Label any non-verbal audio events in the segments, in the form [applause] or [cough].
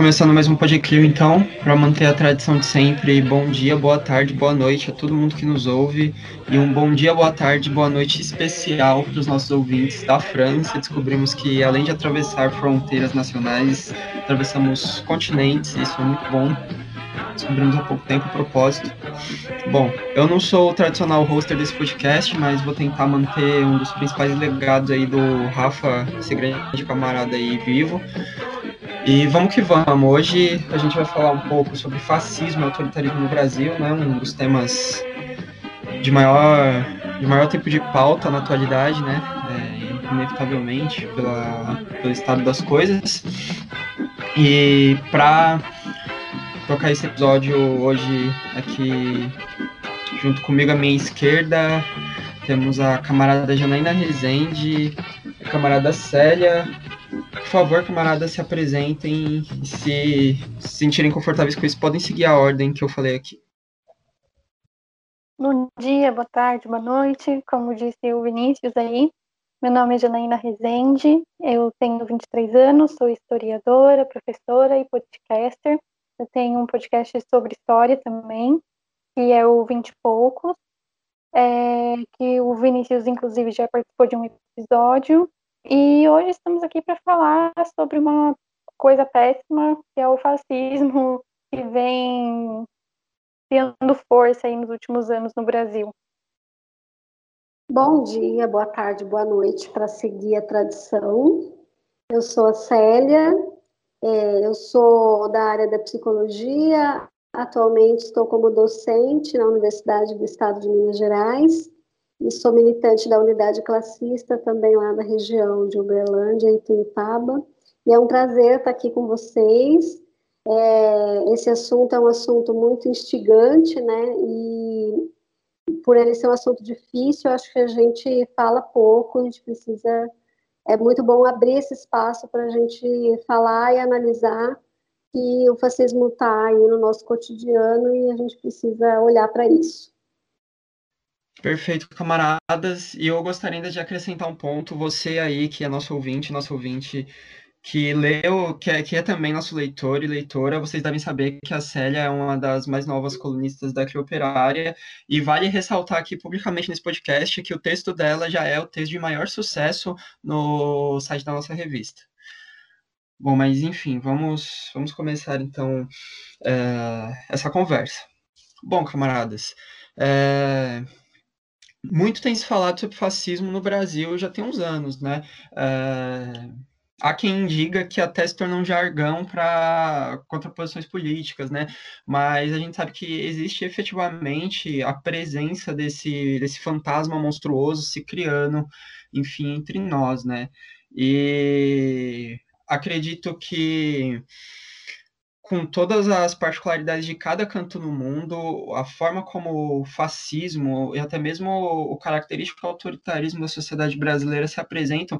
Começando mais um Podclio então, para manter a tradição de sempre, bom dia, boa tarde, boa noite a todo mundo que nos ouve e um bom dia, boa tarde, boa noite especial para os nossos ouvintes da França. Descobrimos que além de atravessar fronteiras nacionais, atravessamos continentes, isso é muito bom. Descobrimos há pouco tempo o propósito. Bom, eu não sou o tradicional hoster desse podcast, mas vou tentar manter um dos principais legados aí do Rafa, esse grande camarada aí vivo. E vamos que vamos. Hoje a gente vai falar um pouco sobre fascismo e autoritarismo no Brasil, né? Um dos temas de maior, de maior tempo de pauta na atualidade, né? É, inevitavelmente, pela, pelo estado das coisas. E para tocar esse episódio hoje aqui junto comigo à minha esquerda temos a camarada Janaína Rezende, a camarada Célia, por favor, camaradas, se apresentem e se, se sentirem confortáveis com isso, podem seguir a ordem que eu falei aqui. Bom dia, boa tarde, boa noite. Como disse o Vinícius aí, meu nome é Janaína Rezende, eu tenho 23 anos, sou historiadora, professora e podcaster. Eu tenho um podcast sobre história também, que é o 20 e Poucos, é, que o Vinícius, inclusive, já participou de um episódio. E hoje estamos aqui para falar sobre uma coisa péssima, que é o fascismo, que vem tendo força aí nos últimos anos no Brasil. Bom dia, boa tarde, boa noite, para seguir a tradição. Eu sou a Célia, é, eu sou da área da psicologia, atualmente estou como docente na Universidade do Estado de Minas Gerais e sou militante da unidade classista também lá da região de Uberlândia, e. E é um prazer estar aqui com vocês. É, esse assunto é um assunto muito instigante, né? E por ele ser um assunto difícil, acho que a gente fala pouco, a gente precisa. É muito bom abrir esse espaço para a gente falar e analisar que o fascismo está aí no nosso cotidiano e a gente precisa olhar para isso. Perfeito, camaradas. E eu gostaria ainda de acrescentar um ponto. Você aí, que é nosso ouvinte, nosso ouvinte que leu, que é, que é também nosso leitor e leitora, vocês devem saber que a Célia é uma das mais novas colunistas da Operária, e vale ressaltar aqui publicamente nesse podcast que o texto dela já é o texto de maior sucesso no site da nossa revista. Bom, mas enfim, vamos, vamos começar então é, essa conversa. Bom, camaradas, é, muito tem se falado sobre fascismo no Brasil já tem uns anos, né? É, há quem diga que até se tornou um jargão para contraposições políticas, né? Mas a gente sabe que existe efetivamente a presença desse, desse fantasma monstruoso se criando, enfim, entre nós, né? E acredito que com todas as particularidades de cada canto no mundo, a forma como o fascismo e até mesmo o característico autoritarismo da sociedade brasileira se apresentam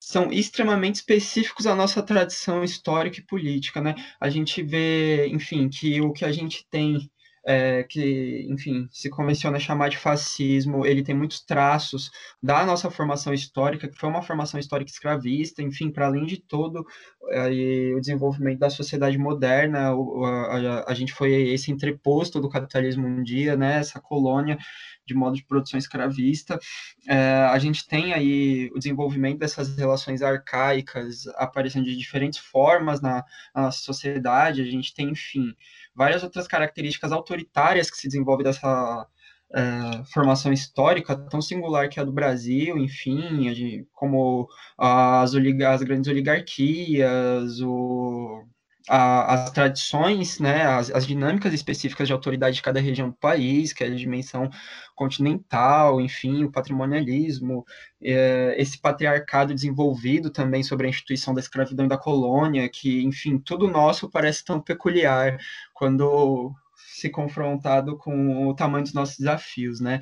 são extremamente específicos à nossa tradição histórica e política, né? A gente vê, enfim, que o que a gente tem é, que, enfim, se convenciona chamar de fascismo, ele tem muitos traços da nossa formação histórica, que foi uma formação histórica escravista, enfim, para além de todo é, o desenvolvimento da sociedade moderna, a, a, a, gente foi esse entreposto do capitalismo um dia, né, essa colônia de modo de produção escravista. É, a gente tem aí o desenvolvimento dessas relações arcaicas aparecendo de diferentes formas na, na sociedade, a gente tem, enfim, várias outras características autoritárias que se desenvolvem dessa é, formação histórica tão singular que é a do Brasil, enfim, como as, as grandes oligarquias, o, a, as tradições, né, as, as, dinâmicas específicas de autoridade de cada região do país, que é a dimensão continental, enfim, o patrimonialismo, é, esse patriarcado desenvolvido também sobre a instituição da escravidão e da colônia, que, enfim, tudo nosso parece tão peculiar quando se confrontado com o tamanho dos nossos desafios, né?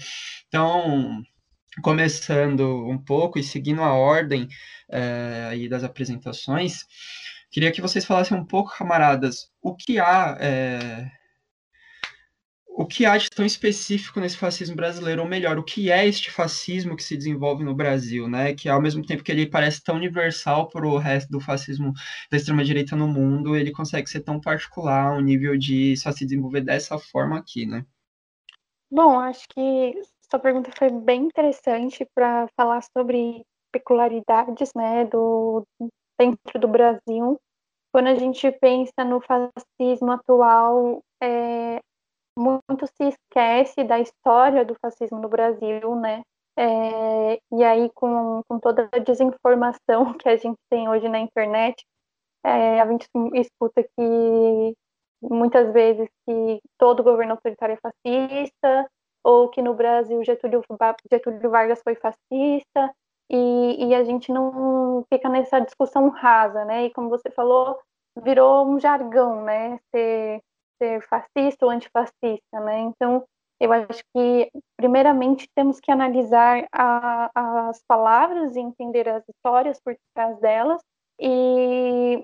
Então, começando um pouco e seguindo a ordem é, aí das apresentações, Queria que vocês falassem um pouco, camaradas, o que há. É, o que há de tão específico nesse fascismo brasileiro, ou melhor, o que é este fascismo que se desenvolve no Brasil, né? Que ao mesmo tempo que ele parece tão universal para o resto do fascismo da extrema-direita no mundo, ele consegue ser tão particular, um nível de só se desenvolver dessa forma aqui, né? Bom, acho que sua pergunta foi bem interessante para falar sobre peculiaridades, né, do dentro do Brasil. Quando a gente pensa no fascismo atual, é, muito se esquece da história do fascismo no Brasil, né? É, e aí, com, com toda a desinformação [laughs] que a gente tem hoje na internet, é, a gente escuta que muitas vezes que todo governo autoritário é fascista, ou que no Brasil Getúlio, Getúlio Vargas foi fascista, e, e a gente não fica nessa discussão rasa, né? E como você falou, virou um jargão, né? Ser, ser fascista ou antifascista, né? Então, eu acho que, primeiramente, temos que analisar a, as palavras e entender as histórias por trás delas. E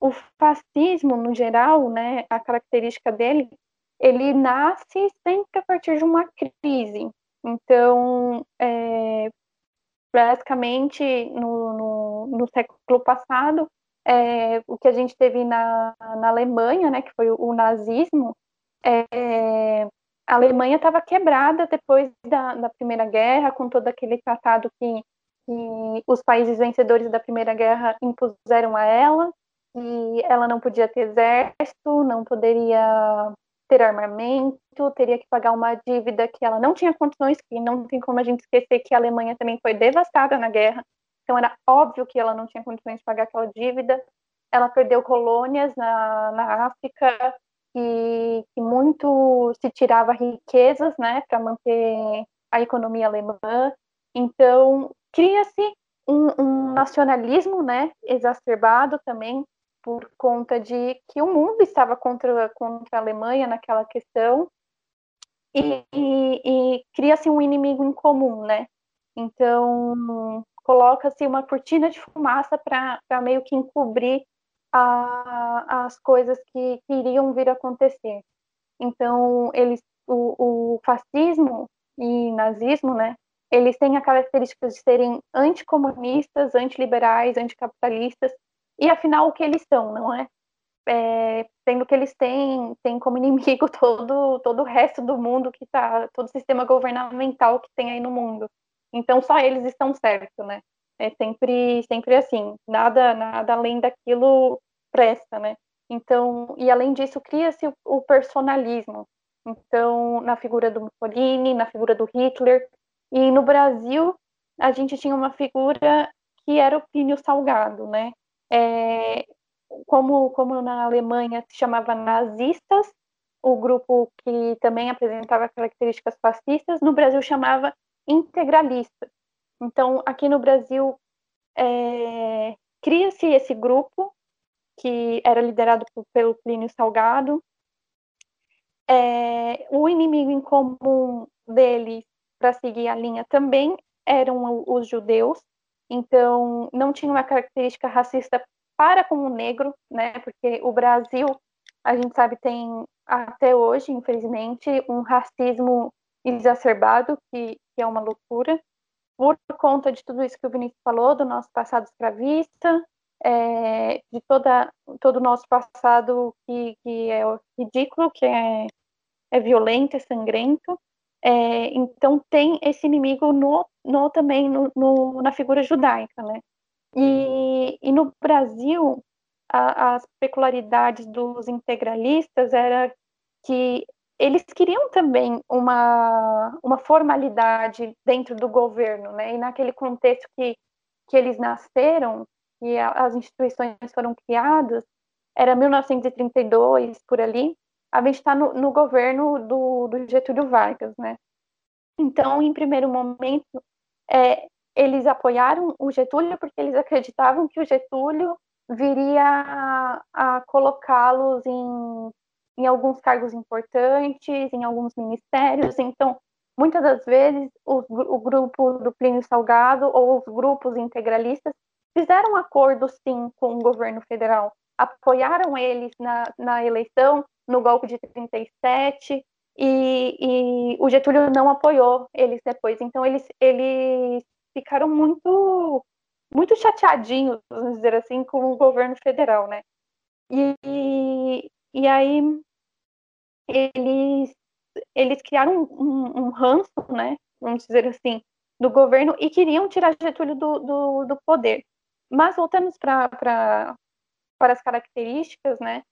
o fascismo, no geral, né, a característica dele, ele nasce sempre a partir de uma crise. Então, é, basicamente, no, no, no século passado, é, o que a gente teve na, na Alemanha, né, que foi o, o nazismo, é, a Alemanha estava quebrada depois da, da, Primeira Guerra, com todo aquele tratado que, que, os países vencedores da Primeira Guerra impuseram a ela, e ela não podia ter exército, não poderia ter armamento, teria que pagar uma dívida que ela não tinha condições, que não tem como a gente esquecer que a Alemanha também foi devastada na guerra, então era óbvio que ela não tinha condições de pagar aquela dívida. Ela perdeu colônias na, na África e que muito se tirava riquezas, né, para manter a economia alemã. Então cria-se um, um nacionalismo, né, exacerbado também por conta de que o mundo estava contra, contra a Alemanha naquela questão e, e, e cria-se um inimigo em comum, né? Então, coloca-se uma cortina de fumaça para meio que encobrir a, as coisas que, que, iriam vir a acontecer. Então, eles, o, o fascismo e nazismo, né, eles têm a característica de serem anticomunistas, antiliberais, anticapitalistas, e afinal o que eles são, não é? é sendo que eles têm, têm como inimigo [laughs] todo, todo o resto do mundo que está, todo o sistema governamental que tem aí no mundo. Então só eles estão certos, né? É sempre, sempre assim, nada, nada além daquilo presta, né? Então, e além disso, cria-se o, o, personalismo. Então, na figura do Mussolini, na figura do Hitler, e no Brasil, a gente tinha uma figura que era o Plínio Salgado, né? É, como, como na Alemanha se chamava nazistas, o grupo que também apresentava características fascistas, no Brasil chamava integralista. Então, aqui no Brasil, é, cria-se esse grupo, que era liderado por, pelo Plínio Salgado. É, o inimigo em comum deles, para seguir a linha, também eram os judeus. Então, não tinha uma característica racista para com o negro, né? Porque o Brasil, a gente sabe, tem até hoje, infelizmente, um racismo exacerbado, que, que é uma loucura, por conta de tudo isso que o Vinícius falou, do nosso passado escravista, é, de toda, todo o nosso passado que, que é ridículo, que é, é violento, é sangrento. É, então tem esse inimigo no, no também no, no, na figura judaica, né? E, e no Brasil a, as peculiaridades dos integralistas era que eles queriam também uma, uma formalidade dentro do governo, né? E naquele contexto que, que eles nasceram e a, as instituições foram criadas, era 1932, por ali, a gente está no, no, governo do, do, Getúlio Vargas, né? Então, em primeiro momento, é, eles apoiaram o Getúlio porque eles acreditavam que o Getúlio viria a, a colocá-los em em alguns cargos importantes, em alguns ministérios. Então, muitas das vezes, o, o grupo do Plínio Salgado ou os grupos integralistas fizeram acordo, sim, com o governo federal, apoiaram eles na, na eleição, no golpe de 37, e, e, o Getúlio não apoiou eles depois. Então eles, eles ficaram muito muito chateadinhos, vamos dizer assim, com o governo federal, né? E, e aí eles, eles criaram um, um ranço, né? Vamos dizer assim, do governo e queriam tirar Getúlio do, do, do poder. Mas voltando para as características, né?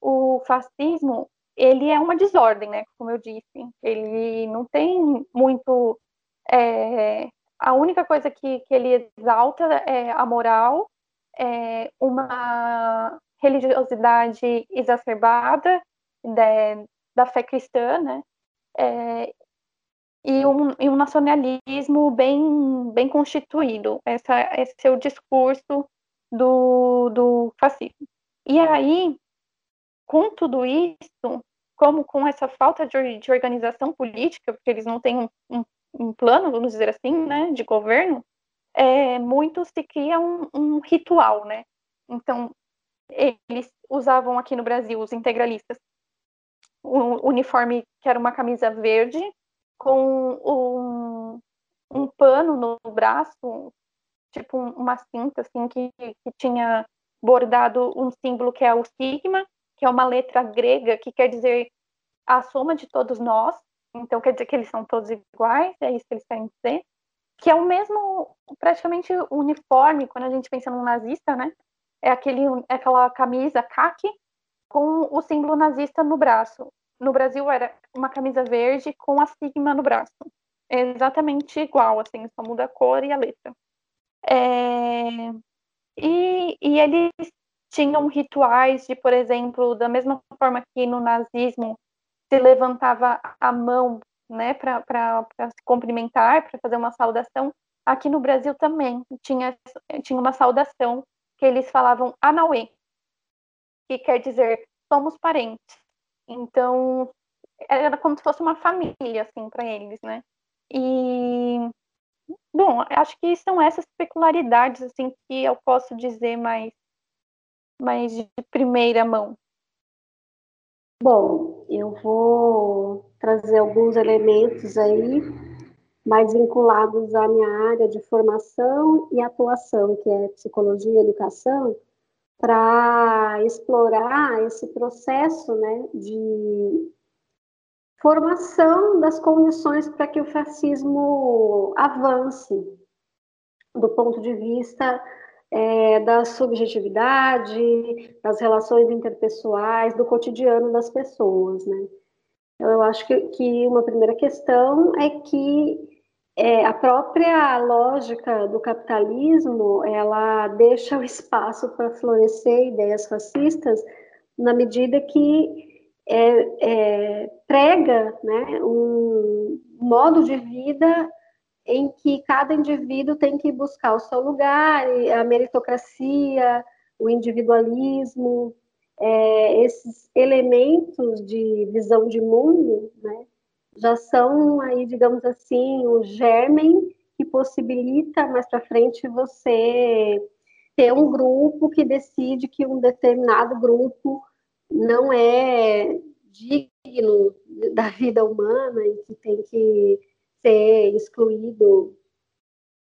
O fascismo ele é uma desordem, né? Como eu disse, ele não tem muito é, a única coisa que, que ele exalta é a moral, é uma religiosidade exacerbada de, da fé cristã, né? É, e, um, e um nacionalismo bem, bem constituído. Essa, esse é o discurso do, do fascismo. E aí, com tudo isso, como com essa falta de, de organização política, porque eles não têm um, um um plano, vamos dizer assim, né, de governo, é, muito se cria um, um ritual, né? Então, eles usavam aqui no Brasil, os integralistas, um uniforme que era uma camisa verde com um, um pano no braço, tipo uma cinta assim que, que tinha bordado um símbolo que é o sigma, que é uma letra grega que quer dizer a soma de todos nós, então quer dizer que eles são todos iguais, é isso que eles querem dizer. Que é o mesmo, praticamente, uniforme, quando a gente pensa num nazista, né? É aquele, é aquela camisa khaki com o símbolo nazista no braço. No Brasil era uma camisa verde com a sigma no braço. É exatamente igual, assim, só muda a cor e a letra. É... E, e eles tinham rituais de, por exemplo, da mesma forma que no nazismo se levantava a mão né, para se cumprimentar, para fazer uma saudação. Aqui no Brasil também tinha, tinha uma saudação que eles falavam Anauê, que quer dizer somos parentes. Então, era como se fosse uma família, assim, para eles, né? E, bom, acho que são essas peculiaridades, assim, que eu posso dizer mais, mais de primeira mão. Bom, eu vou trazer alguns elementos aí mais vinculados à minha área de formação e atuação, que é psicologia e educação, para explorar esse processo né, de formação das condições para que o fascismo avance do ponto de vista é, da subjetividade, das relações interpessoais, do cotidiano das pessoas, né? Então, eu acho que, que uma primeira questão é que é, a própria lógica do capitalismo, ela deixa o espaço para florescer ideias fascistas na medida que é, é, prega né, um modo de vida em que cada indivíduo tem que buscar o seu lugar, a meritocracia, o individualismo, é, esses elementos de visão de mundo, né, já são aí, digamos assim, o germen que possibilita mais para frente você ter um grupo que decide que um determinado grupo não é digno da vida humana e que tem que ser excluído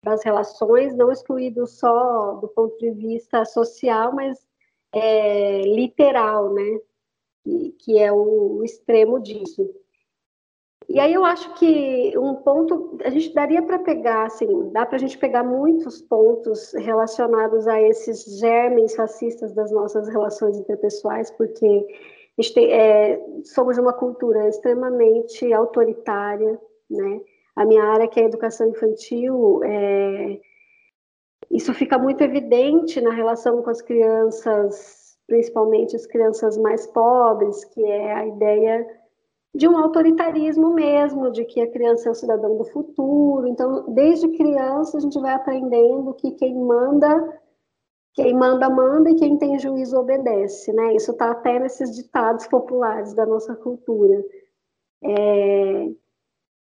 das relações, não excluído só do ponto de vista social, mas é, literal, né? Que, que é o, o extremo disso. E aí eu acho que um ponto, a gente daria para pegar, assim, dá para a gente pegar muitos pontos relacionados a esses germes fascistas das nossas relações interpessoais, porque tem, é, somos uma cultura extremamente autoritária, né? A minha área, que é educação infantil, é, isso fica muito evidente na relação com as crianças, principalmente as crianças mais pobres, que é a ideia de um autoritarismo mesmo, de que a criança é o cidadão do futuro. Então, desde criança, a gente vai aprendendo que quem manda, quem manda, manda, e quem tem juízo obedece, né? Isso está até nesses ditados populares da nossa cultura. É,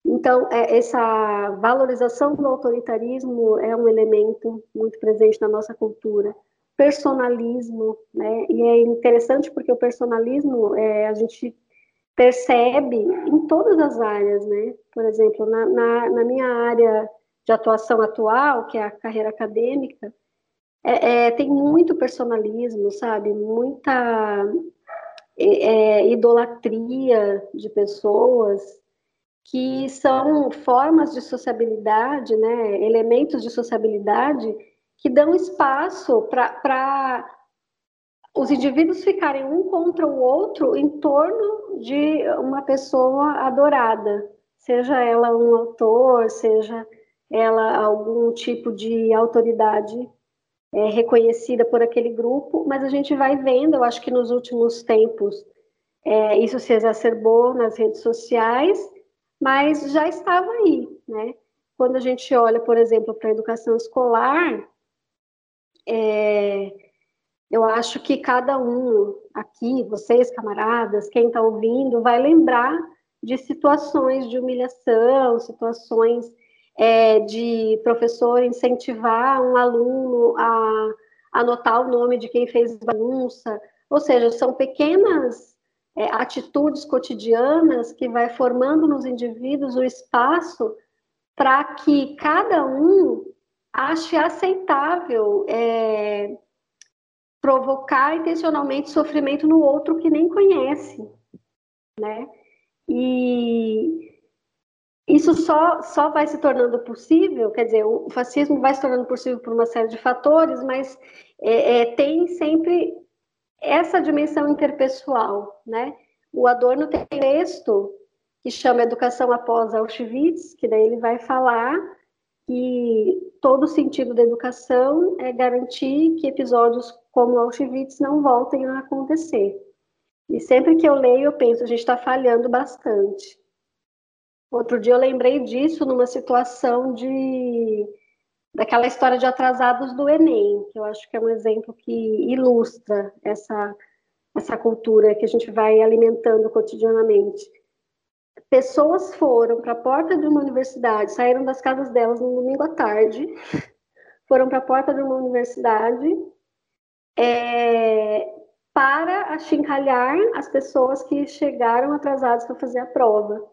então, é, essa valorização do autoritarismo é um elemento muito presente na nossa cultura. Personalismo, né? E é interessante porque o personalismo, é, a gente percebe em todas as áreas, né? Por exemplo, na, na, na minha área de atuação atual, que é a carreira acadêmica, é, é, tem muito personalismo, sabe? Muita é, é, idolatria de pessoas que são formas de sociabilidade, né? Elementos de sociabilidade que dão espaço para os indivíduos ficarem um contra o outro em torno de uma pessoa adorada, seja ela um autor, seja ela algum tipo de autoridade é, reconhecida por aquele grupo, mas a gente vai vendo, eu acho que nos últimos tempos é, isso se exacerbou nas redes sociais, mas já estava aí, né? Quando a gente olha, por exemplo, para a educação escolar, é, eu acho que cada um aqui, vocês, camaradas, quem está ouvindo, vai lembrar de situações de humilhação, situações é, de professor incentivar um aluno a anotar o nome de quem fez bagunça. Ou seja, são pequenas é, atitudes cotidianas que vai formando nos indivíduos o espaço para que cada um ache aceitável é, provocar intencionalmente sofrimento no outro que nem conhece, né? E isso só, só vai se tornando possível, quer dizer, o fascismo vai se tornando possível por uma série de fatores, mas é, é, tem sempre essa dimensão interpessoal, né? O Adorno tem um texto que chama Educação após Auschwitz, que daí ele vai falar que todo o sentido da educação é garantir que episódios como Auschwitz não voltem a acontecer. E sempre que eu leio, eu penso, a gente está falhando bastante. Outro dia eu lembrei disso numa situação de daquela história de atrasados do Enem, que eu acho que é um exemplo que ilustra essa essa cultura que a gente vai alimentando cotidianamente pessoas foram para a porta de uma universidade, saíram das casas delas no domingo à tarde, foram para a porta de uma universidade é, para achincalhar as pessoas que chegaram atrasadas para fazer a prova.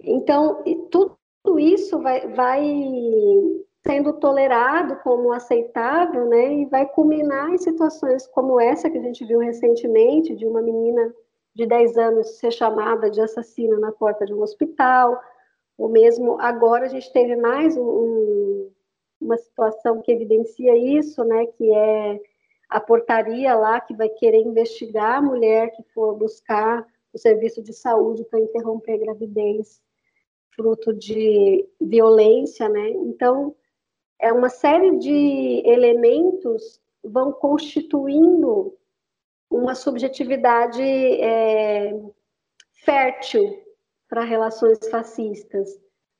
Então, tudo isso vai, vai sendo tolerado como aceitável, né, e vai culminar em situações como essa que a gente viu recentemente, de uma menina de 10 anos ser chamada de assassina na porta de um hospital, ou mesmo agora a gente teve mais um, uma situação que evidencia isso, né, que é a portaria lá que vai querer investigar a mulher que for buscar o serviço de saúde para interromper a gravidez fruto de violência, né? Então, é uma série de elementos vão constituindo uma subjetividade é, fértil para relações fascistas,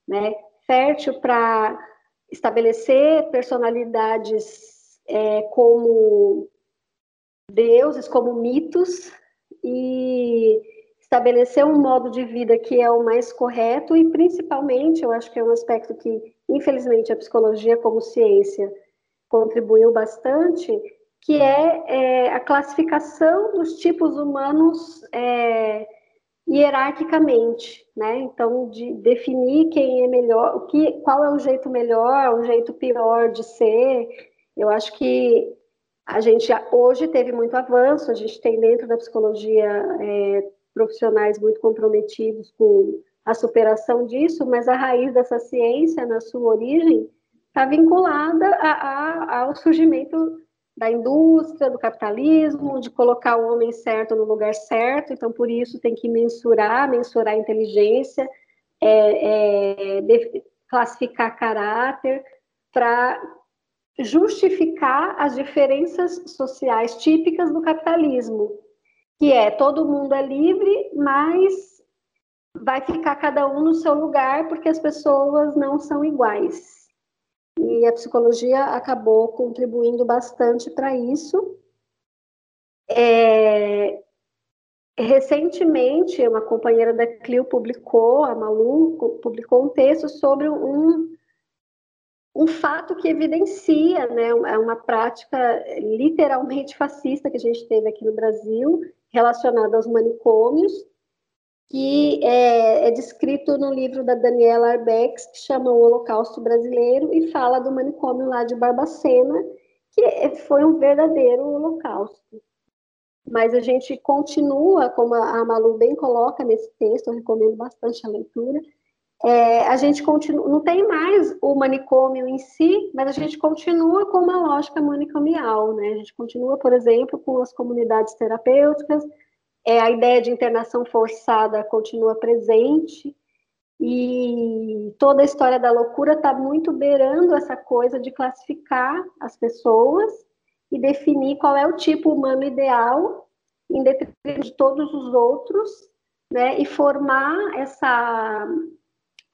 né? fértil para estabelecer personalidades é, como deuses, como mitos, e estabelecer um modo de vida que é o mais correto, e principalmente, eu acho que é um aspecto que, infelizmente, a psicologia como ciência contribuiu bastante, que é, é a classificação dos tipos humanos é, hierarquicamente, né? Então, de definir quem é melhor, o que, qual é o jeito melhor, o jeito pior de ser. Eu acho que a gente hoje teve muito avanço, a gente tem dentro da psicologia é, profissionais muito comprometidos com a superação disso, mas a raiz dessa ciência, na sua origem, está vinculada a, a, ao surgimento da indústria, do capitalismo, de colocar o homem certo no lugar certo, então por isso tem que mensurar, mensurar a inteligência, é, é, de, classificar caráter, para justificar as diferenças sociais típicas do capitalismo, que é todo mundo é livre, mas vai ficar cada um no seu lugar porque as pessoas não são iguais e a psicologia acabou contribuindo bastante para isso. É, recentemente, uma companheira da Clio publicou, a Malu, publicou um texto sobre um, um fato que evidencia né, é uma prática literalmente fascista que a gente teve aqui no Brasil, relacionada aos manicômios, que é, é, descrito no livro da Daniela Arbex, que chama O Holocausto Brasileiro, e fala do manicômio lá de Barbacena, que foi um verdadeiro holocausto. Mas a gente continua, como a Malu bem coloca nesse texto, eu recomendo bastante a leitura, é, a gente continua, não tem mais o manicômio em si, mas a gente continua com uma lógica manicomial, né? A gente continua, por exemplo, com as comunidades terapêuticas, é, a ideia de internação forçada continua presente, e toda a história da loucura está muito beirando essa coisa de classificar as pessoas e definir qual é o tipo humano ideal, em detrimento de todos os outros, né? E formar essa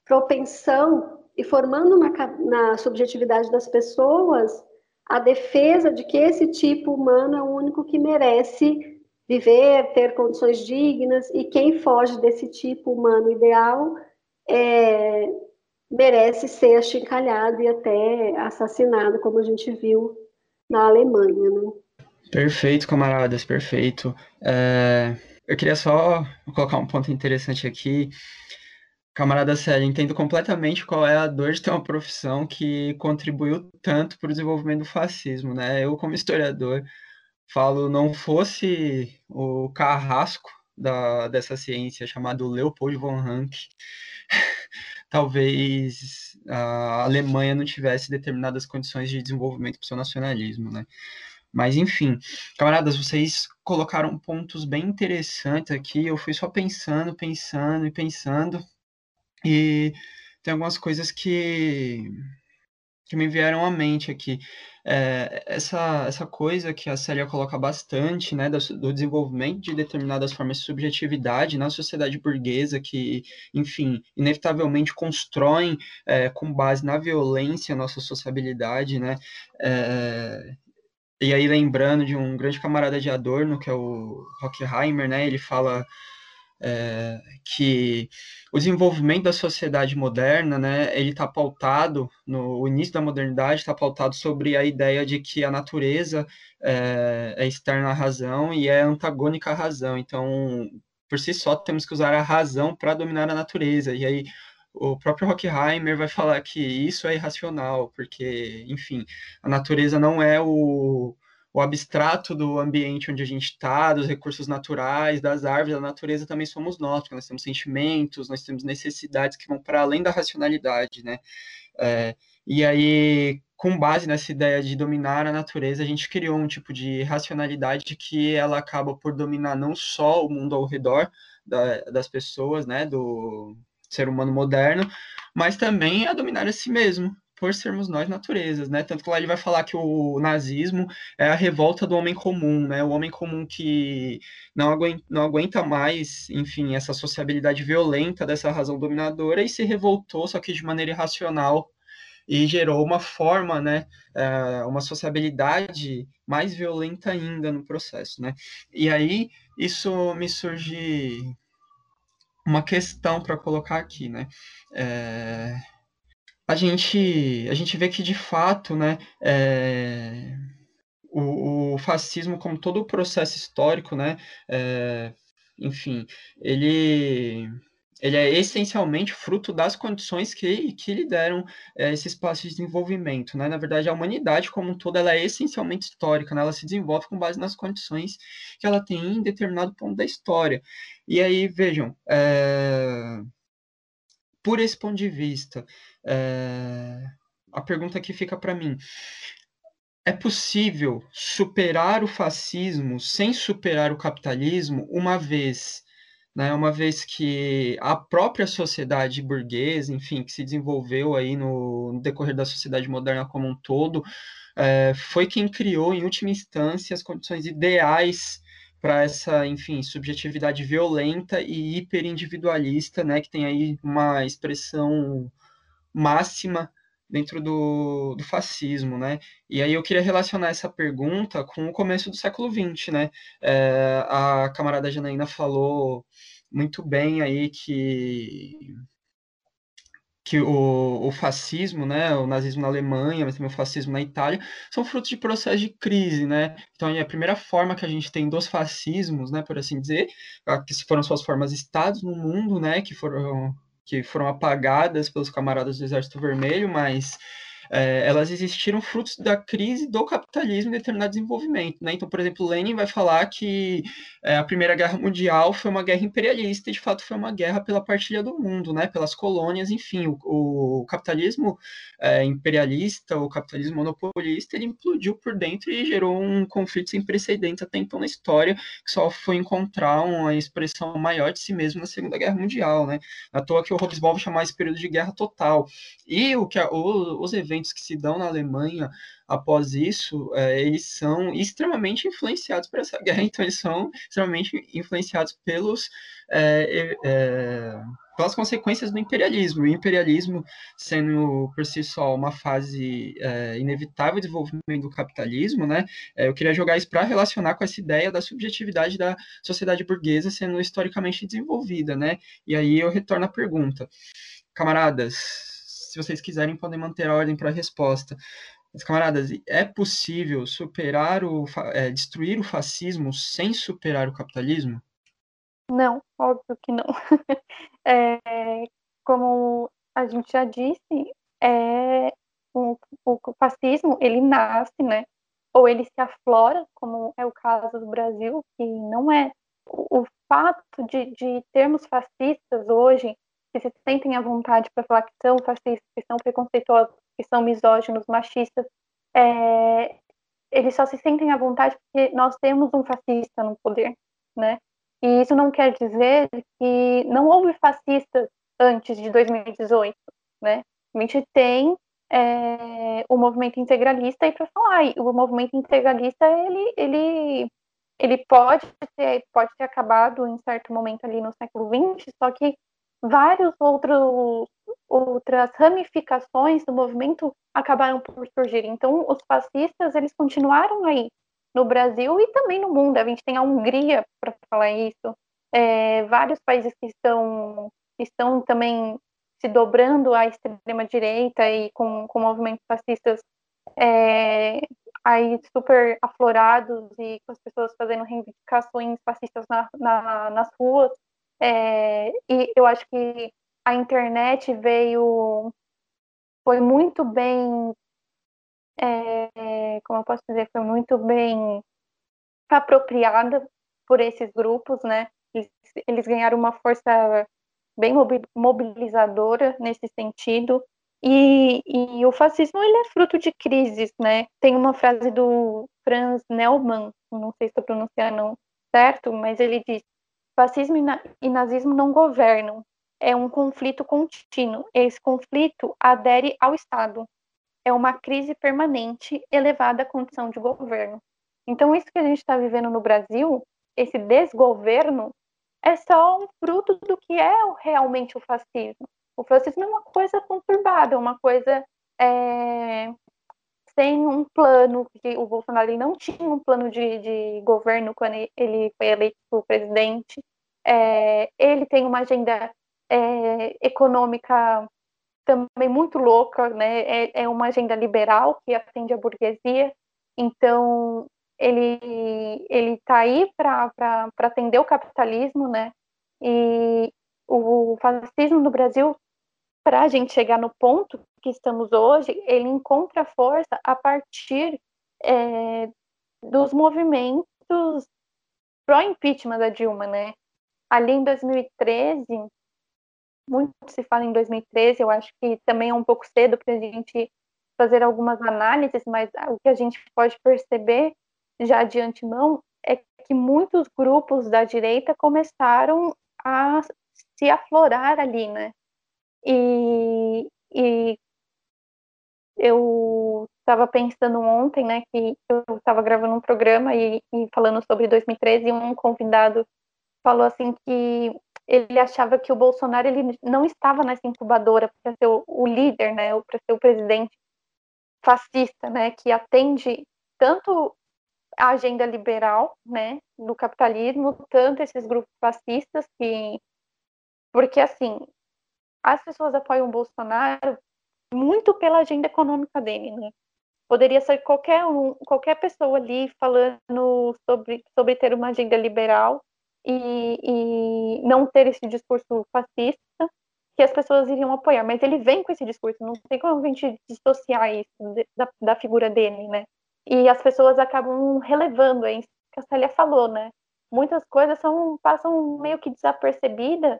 propensão e formando uma, na subjetividade das pessoas a defesa de que esse tipo humano é o único que merece viver, ter condições dignas, e quem foge desse tipo humano ideal é, merece ser achincalhado e até assassinado, como a gente viu na Alemanha. Né? Perfeito, camaradas, perfeito. É, eu queria só colocar um ponto interessante aqui. Camarada Célio, entendo completamente qual é a dor de ter uma profissão que contribuiu tanto para o desenvolvimento do fascismo, né? Eu, como historiador, falo, não fosse o carrasco da, dessa ciência chamado Leopold von Ranke, [laughs] talvez a Alemanha não tivesse determinadas condições de desenvolvimento para o seu nacionalismo, né? Mas enfim, camaradas, vocês colocaram pontos bem interessantes aqui. Eu fui só pensando, pensando e pensando e tem algumas coisas que, que me vieram à mente aqui. É, essa, essa coisa que a Célia coloca bastante, né, do, do, desenvolvimento de determinadas formas de subjetividade na sociedade burguesa, que, enfim, inevitavelmente constroem é, com base na violência a nossa sociabilidade, né, é, e aí lembrando de um grande camarada de Adorno, que é o Horkheimer, né, ele fala é, que o desenvolvimento da sociedade moderna, né, ele está pautado, no início da modernidade, está pautado sobre a ideia de que a natureza é, é externa à razão e é antagônica à razão. Então, por si só, temos que usar a razão para dominar a natureza. E aí, o próprio Horkheimer vai falar que isso é irracional, porque, enfim, a natureza não é o, o abstrato do ambiente onde a gente está, dos recursos naturais, das árvores, da natureza também somos nós, porque nós temos sentimentos, nós temos necessidades que vão para além da racionalidade, né? É, e aí, com base nessa ideia de dominar a natureza, a gente criou um tipo de racionalidade que ela acaba por dominar não só o mundo ao redor da, das pessoas, né, do ser humano moderno, mas também a dominar a si mesmo, por sermos nós naturezas, né? Tanto que lá ele vai falar que o nazismo é a revolta do homem comum, né? O homem comum que não aguenta, não aguenta mais, enfim, essa sociabilidade violenta dessa razão dominadora e se revoltou, só que de maneira irracional e gerou uma forma, né, é, uma sociabilidade mais violenta ainda no processo, né? E aí isso me surge uma questão para colocar aqui, né? É a gente, a gente vê que, de fato, né, é, o, o, fascismo, como todo o processo histórico, né, é, enfim, ele, ele é essencialmente fruto das condições que, que lhe deram é, esse espaço de desenvolvimento. Né? Na verdade, a humanidade como um todo ela é essencialmente histórica, né? ela se desenvolve com base nas condições que ela tem em determinado ponto da história. E aí, vejam, é, por esse ponto de vista, é, a pergunta que fica para mim: é possível superar o fascismo sem superar o capitalismo, uma vez, né, uma vez que a própria sociedade burguesa, enfim, que se desenvolveu aí no, decorrer da sociedade moderna como um todo, é, foi quem criou, em última instância, as condições ideais para essa, enfim, subjetividade violenta e hiperindividualista, né, que tem aí uma expressão máxima dentro do, do fascismo, né? E aí eu queria relacionar essa pergunta com o começo do século XX, né? É, a camarada Janaína falou muito bem aí que que o, o, fascismo, né, o nazismo na Alemanha, mas também o fascismo na Itália, são frutos de processo de crise, né? Então, a primeira forma que a gente tem dos fascismos, né, por assim dizer, que foram suas formas estados no mundo, né, que foram que foram apagadas pelos camaradas do Exército Vermelho, mas é, elas existiram frutos da crise do capitalismo em determinado desenvolvimento. Né? Então, por exemplo, Lenin vai falar que é, a Primeira Guerra Mundial foi uma guerra imperialista e, de fato, foi uma guerra pela partilha do mundo, né? pelas colônias, enfim. O, o capitalismo é, imperialista, o capitalismo monopolista, ele implodiu por dentro e gerou um conflito sem precedentes até então na história, que só foi encontrar uma expressão maior de si mesmo na Segunda Guerra Mundial. Né? À toa que o Hobsbawm chamar esse período de guerra total. E o que a, o, os eventos eventos que se dão na Alemanha após isso, é, eles são extremamente influenciados por essa [laughs] guerra, então eles são extremamente influenciados pelos é, é, pelas consequências do imperialismo. O imperialismo sendo por si só uma fase é, inevitável de desenvolvimento do capitalismo, né? É, eu queria jogar isso para relacionar com essa ideia da subjetividade da sociedade burguesa sendo historicamente desenvolvida, né? E aí eu retorno à pergunta, camaradas se vocês quiserem, podem manter a ordem para a resposta. Mas, camaradas, é possível superar o, é, destruir o fascismo sem superar o capitalismo? Não, óbvio que não. [laughs] é, como a gente já disse, é, o, o, fascismo ele nasce, né? Ou ele se aflora, como é o caso do Brasil, que não é o, o fato de, de termos fascistas hoje que se sentem à vontade para falar que são fascistas, que são preconceituosos, que são misóginos, machistas, é, eles só se sentem à vontade porque nós temos um fascista no poder, né? E isso não quer dizer que não houve fascistas antes de 2018, né? A gente tem é, o movimento integralista e para falar, o movimento integralista ele, ele, ele pode ter, pode ter acabado em certo momento ali no século XX, só que vários outros outras ramificações do movimento acabaram por surgir. Então, os fascistas eles continuaram aí no Brasil e também no mundo. A gente tem a Hungria para falar isso, é, vários países que estão estão também se dobrando à extrema direita e com, com movimentos fascistas é, aí super aflorados e com as pessoas fazendo reivindicações fascistas na, na, nas ruas. É, e eu acho que a internet veio, foi muito bem, é, como eu posso dizer, foi muito bem apropriada por esses grupos, né? Eles, eles ganharam uma força bem mobilizadora nesse sentido. E, e, o fascismo ele é fruto de crises, né? Tem uma frase do Franz Neumann, não sei se estou pronunciando certo, mas ele diz: Fascismo e nazismo não governam. É um conflito contínuo. Esse conflito adere ao Estado. É uma crise permanente elevada à condição de governo. Então, isso que a gente está vivendo no Brasil, esse desgoverno, é só um fruto do que é realmente o fascismo. O fascismo é uma coisa conturbada, é uma coisa é, sem um plano, porque o Bolsonaro não tinha um plano de, de governo quando ele foi eleito presidente. É, ele tem uma agenda é, econômica também muito louca, né? É, é, uma agenda liberal que atende à burguesia. Então ele ele está aí para atender o capitalismo, né? E o fascismo no Brasil, para a gente chegar no ponto que estamos hoje, ele encontra força a partir é, dos movimentos pró-impeachment da Dilma, né? ali em 2013, muito se fala em 2013, eu acho que também é um pouco cedo para a gente fazer algumas análises, mas o que a gente pode perceber já de antemão é que muitos grupos da direita começaram a se aflorar ali, né? E, e eu estava pensando ontem, né, que eu estava gravando um programa e, e falando sobre 2013 e um convidado falou assim que ele achava que o Bolsonaro ele não estava nessa incubadora para ser o, o, líder, né, para ser o presidente fascista, né, que atende tanto a agenda liberal, né, do capitalismo, tanto esses grupos fascistas que porque assim, as pessoas apoiam o Bolsonaro muito pela agenda econômica dele, né? Poderia ser qualquer um, qualquer pessoa ali falando sobre, sobre ter uma agenda liberal e, e não ter esse discurso fascista, que as pessoas iriam apoiar. Mas ele vem com esse discurso, não tem como a gente dissociar isso da, da figura dele, né? E as pessoas acabam relevando, é isso que a Célia falou, né? Muitas coisas são, passam meio que desapercebidas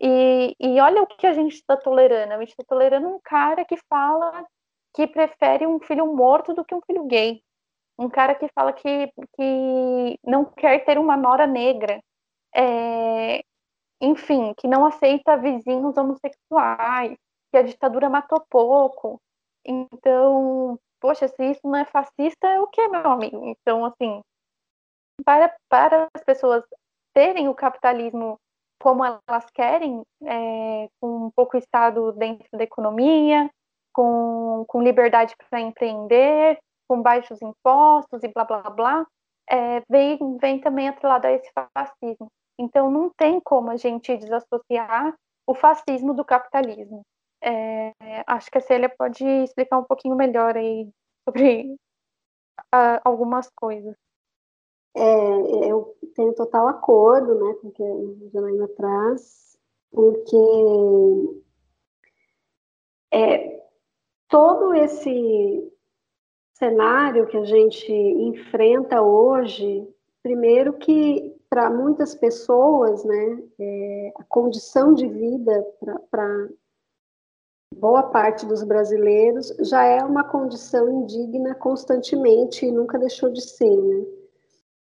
e, e olha o que a gente está tolerando. A gente está tolerando um cara que fala que prefere um filho morto do que um filho gay. Um cara que fala que, que não quer ter uma nora negra. É, enfim, que não aceita vizinhos homossexuais, que a ditadura matou pouco. Então, poxa, se isso não é fascista, é o que, meu amigo? Então, assim, para, para as pessoas terem o capitalismo como elas querem, é, com pouco Estado dentro da economia, com, com liberdade para empreender, com baixos impostos e blá blá blá, é, vem, vem também atrelado a esse fascismo. Então, não tem como a gente desassociar o fascismo do capitalismo. É, acho que a Célia pode explicar um pouquinho melhor aí sobre uh, algumas coisas. É, eu tenho total acordo né, com o que a Janaína traz, porque é, todo esse cenário que a gente enfrenta hoje, primeiro que para muitas pessoas, né, é, a condição de vida para boa parte dos brasileiros já é uma condição indigna constantemente e nunca deixou de ser, né?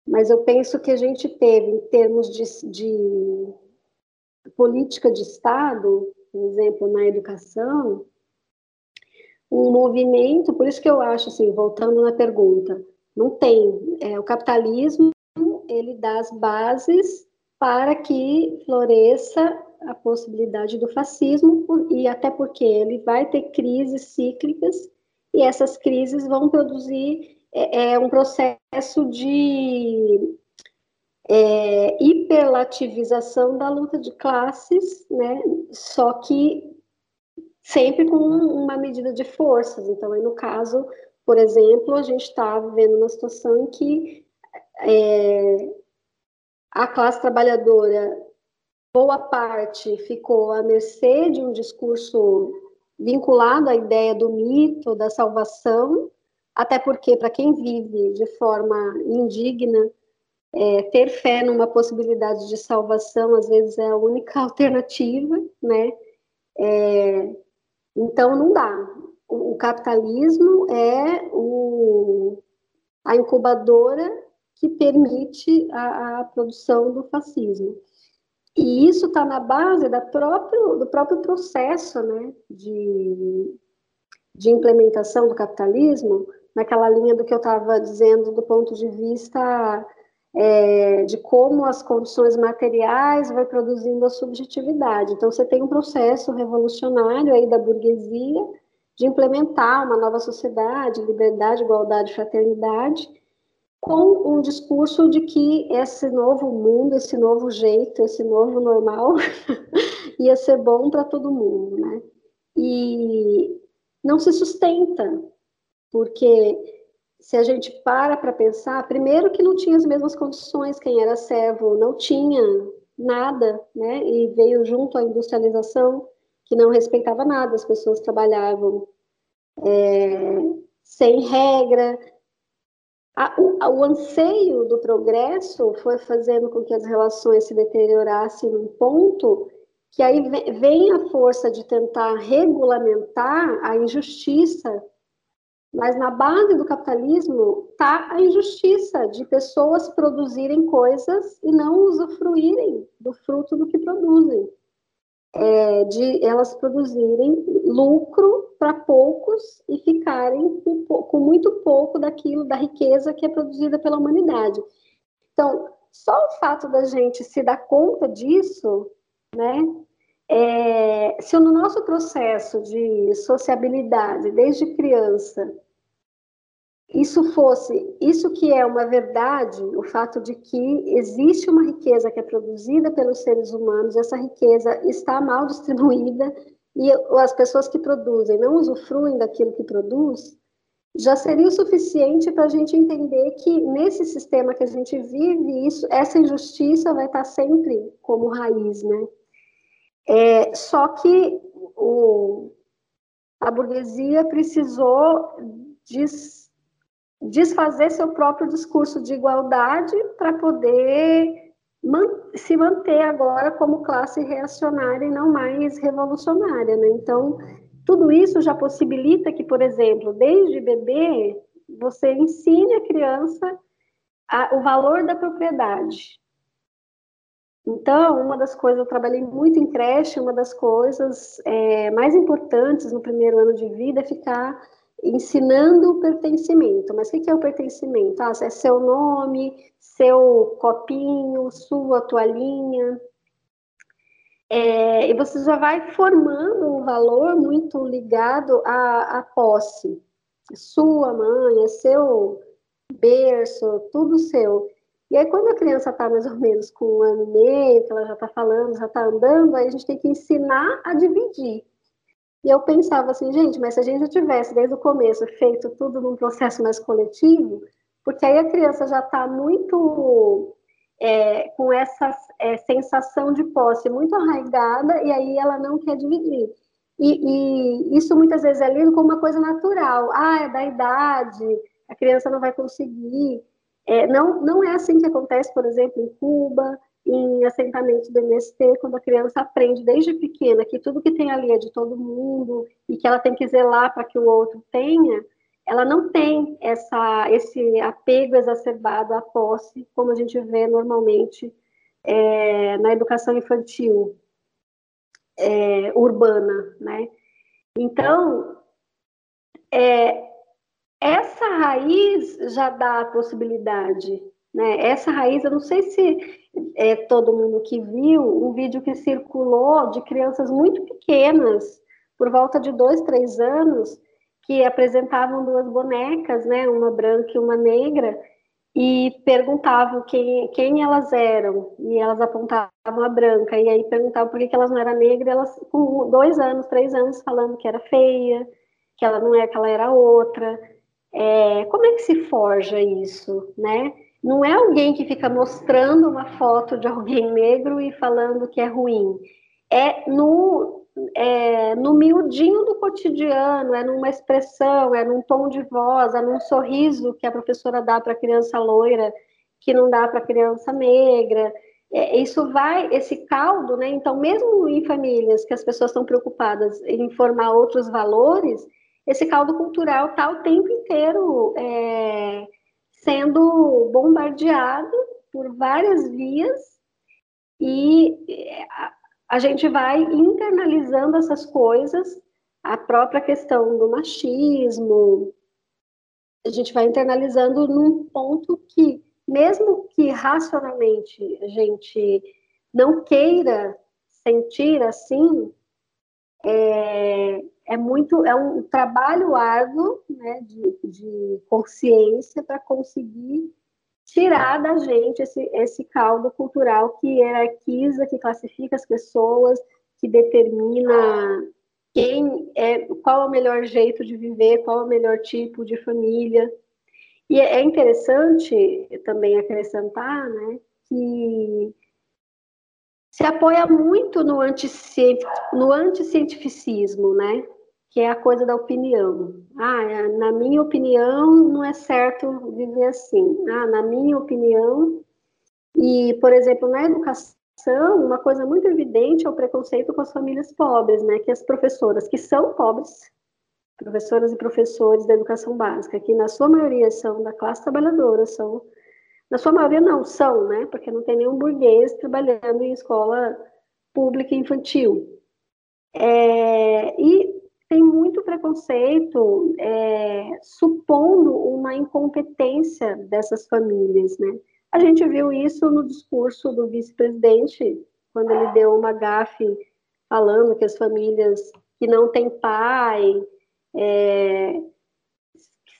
Mas eu penso que a gente teve, em termos de, de política de Estado, por exemplo, na educação, um movimento, por isso que eu acho assim, voltando na pergunta, não tem, é, o capitalismo, ele dá as bases para que floresça a possibilidade do fascismo, e até porque ele vai ter crises cíclicas, e essas crises vão produzir é, é um processo de é, hiperlativização da luta de classes, né? Só que sempre com uma medida de forças. Então, aí no caso, por exemplo, a gente está vivendo uma situação em que é, a classe trabalhadora, boa parte, ficou à mercê de um discurso vinculado à ideia do mito, da salvação, até porque, para quem vive de forma indigna, é, ter fé numa possibilidade de salvação, às vezes, é a única [laughs] alternativa, né? É, então, não dá. O, o capitalismo é o, a incubadora que permite a, a produção do fascismo. E isso está na base da próprio, do próprio processo né, de, de implementação do capitalismo, naquela linha do que eu estava dizendo do ponto de vista é, de como as condições materiais vai produzindo a subjetividade. Então, você tem um processo revolucionário aí da burguesia de implementar uma nova sociedade, liberdade, igualdade, fraternidade, com um discurso de que esse novo mundo, esse novo jeito, esse novo normal [laughs] ia ser bom para todo mundo, né? E não se sustenta, porque se a gente para para pensar, primeiro que não tinha as mesmas condições, quem era servo não tinha nada, né? E veio junto à industrialização que não respeitava nada, as pessoas trabalhavam é, sem regra. A, o, o anseio do progresso foi fazendo com que as relações se deteriorassem num ponto que aí vem a força de tentar regulamentar a injustiça mas na base do capitalismo está a injustiça de pessoas produzirem coisas e não usufruírem do fruto do que produzem. É, de elas produzirem lucro para poucos e ficarem com, com, muito pouco daquilo, da riqueza que é produzida pela humanidade. Então, só o fato da gente se dar conta disso, né, é, se no nosso processo de sociabilidade, desde criança, isso fosse, isso que é uma verdade, o fato de que existe uma riqueza que é produzida pelos seres humanos, essa riqueza está mal [laughs] distribuída e as pessoas que produzem não usufruem daquilo que produz, já seria o suficiente para a gente entender que nesse sistema que a gente vive, isso, essa injustiça vai estar sempre como raiz, né? É, só que o, a burguesia precisou des, desfazer seu próprio discurso de igualdade para poder man, se manter agora como classe reacionária e não mais revolucionária, né? Então, tudo isso já possibilita que, por exemplo, desde bebê, você ensine a criança a, o valor da propriedade. Então, uma das coisas, eu trabalhei muito em creche, uma das coisas é, mais importantes no primeiro ano de vida é ficar ensinando o pertencimento. Mas o que é o pertencimento? Ah, é seu nome, seu copinho, sua toalhinha, é, e você já vai formando um valor muito ligado à, à posse. Sua mãe, é seu berço, tudo seu. E aí, quando a criança está mais ou menos com um ano e meio, que ela já está falando, já está andando, aí a gente tem que ensinar a dividir. E eu pensava assim, gente, mas se a gente já tivesse, desde o começo, feito tudo num processo mais coletivo, porque aí a criança já está muito é, com essa é, sensação de posse muito arraigada e aí ela não quer dividir. E, e, isso muitas vezes é lido como uma coisa natural. Ah, é da idade, a criança não vai conseguir. É, não, não é assim que acontece, por exemplo, em Cuba, em assentamento do MST, quando a criança aprende desde pequena que tudo que tem ali é de todo mundo e que ela tem que zelar para que o outro tenha, ela não tem essa, esse apego exacerbado à posse, como a gente vê normalmente é, na educação infantil é, urbana, né? Então, é, essa raiz já dá a possibilidade, né? Essa raiz, eu não sei se é, todo mundo que viu um vídeo que circulou de crianças muito pequenas, por volta de dois, três anos, que apresentavam duas bonecas, né, uma branca e uma negra, e perguntavam quem, quem elas eram, e elas apontavam a branca, e aí perguntavam por que, elas não eram negras, elas com dois anos, três anos, falando que era feia, que ela não é, que ela era outra. É, como é que se forja isso, né? Não é alguém que fica mostrando uma foto de alguém negro e falando que é ruim. É no, é, no miudinho do cotidiano, é numa expressão, é num tom de voz, é num sorriso que a professora dá para a criança loira, que não dá para a criança negra. É, isso vai, esse caldo, né? Então, mesmo em famílias que as pessoas estão preocupadas em formar outros valores, esse caldo cultural está o tempo inteiro é, sendo bombardeado por várias vias e a gente vai internalizando essas coisas, a própria questão do machismo, a gente vai internalizando num ponto que, mesmo que racionalmente a gente não queira sentir assim, é, é muito, é um trabalho árduo né, de, de consciência para conseguir tirar da gente esse, esse caldo cultural que hierarquiza, que classifica as pessoas, que determina quem é, qual é o melhor jeito de viver, qual é o melhor tipo de família. E é interessante também acrescentar, né, que se apoia muito no, no anticientificismo, né? que é a coisa da opinião. Ah, é, na minha opinião, não é certo viver assim. Ah, na minha opinião. E, por exemplo, na educação, uma coisa muito evidente é o preconceito com as famílias pobres, né? Que as professoras que são pobres, professoras e professores da educação básica, que na sua maioria são da classe trabalhadora, são. Na sua maioria não são, né? Porque não tem nenhum burguês trabalhando em escola pública infantil. É, e tem muito preconceito é, supondo uma incompetência dessas famílias, né? A gente viu isso no discurso do vice-presidente, quando ele deu uma gafe falando que as famílias que não têm pai, é,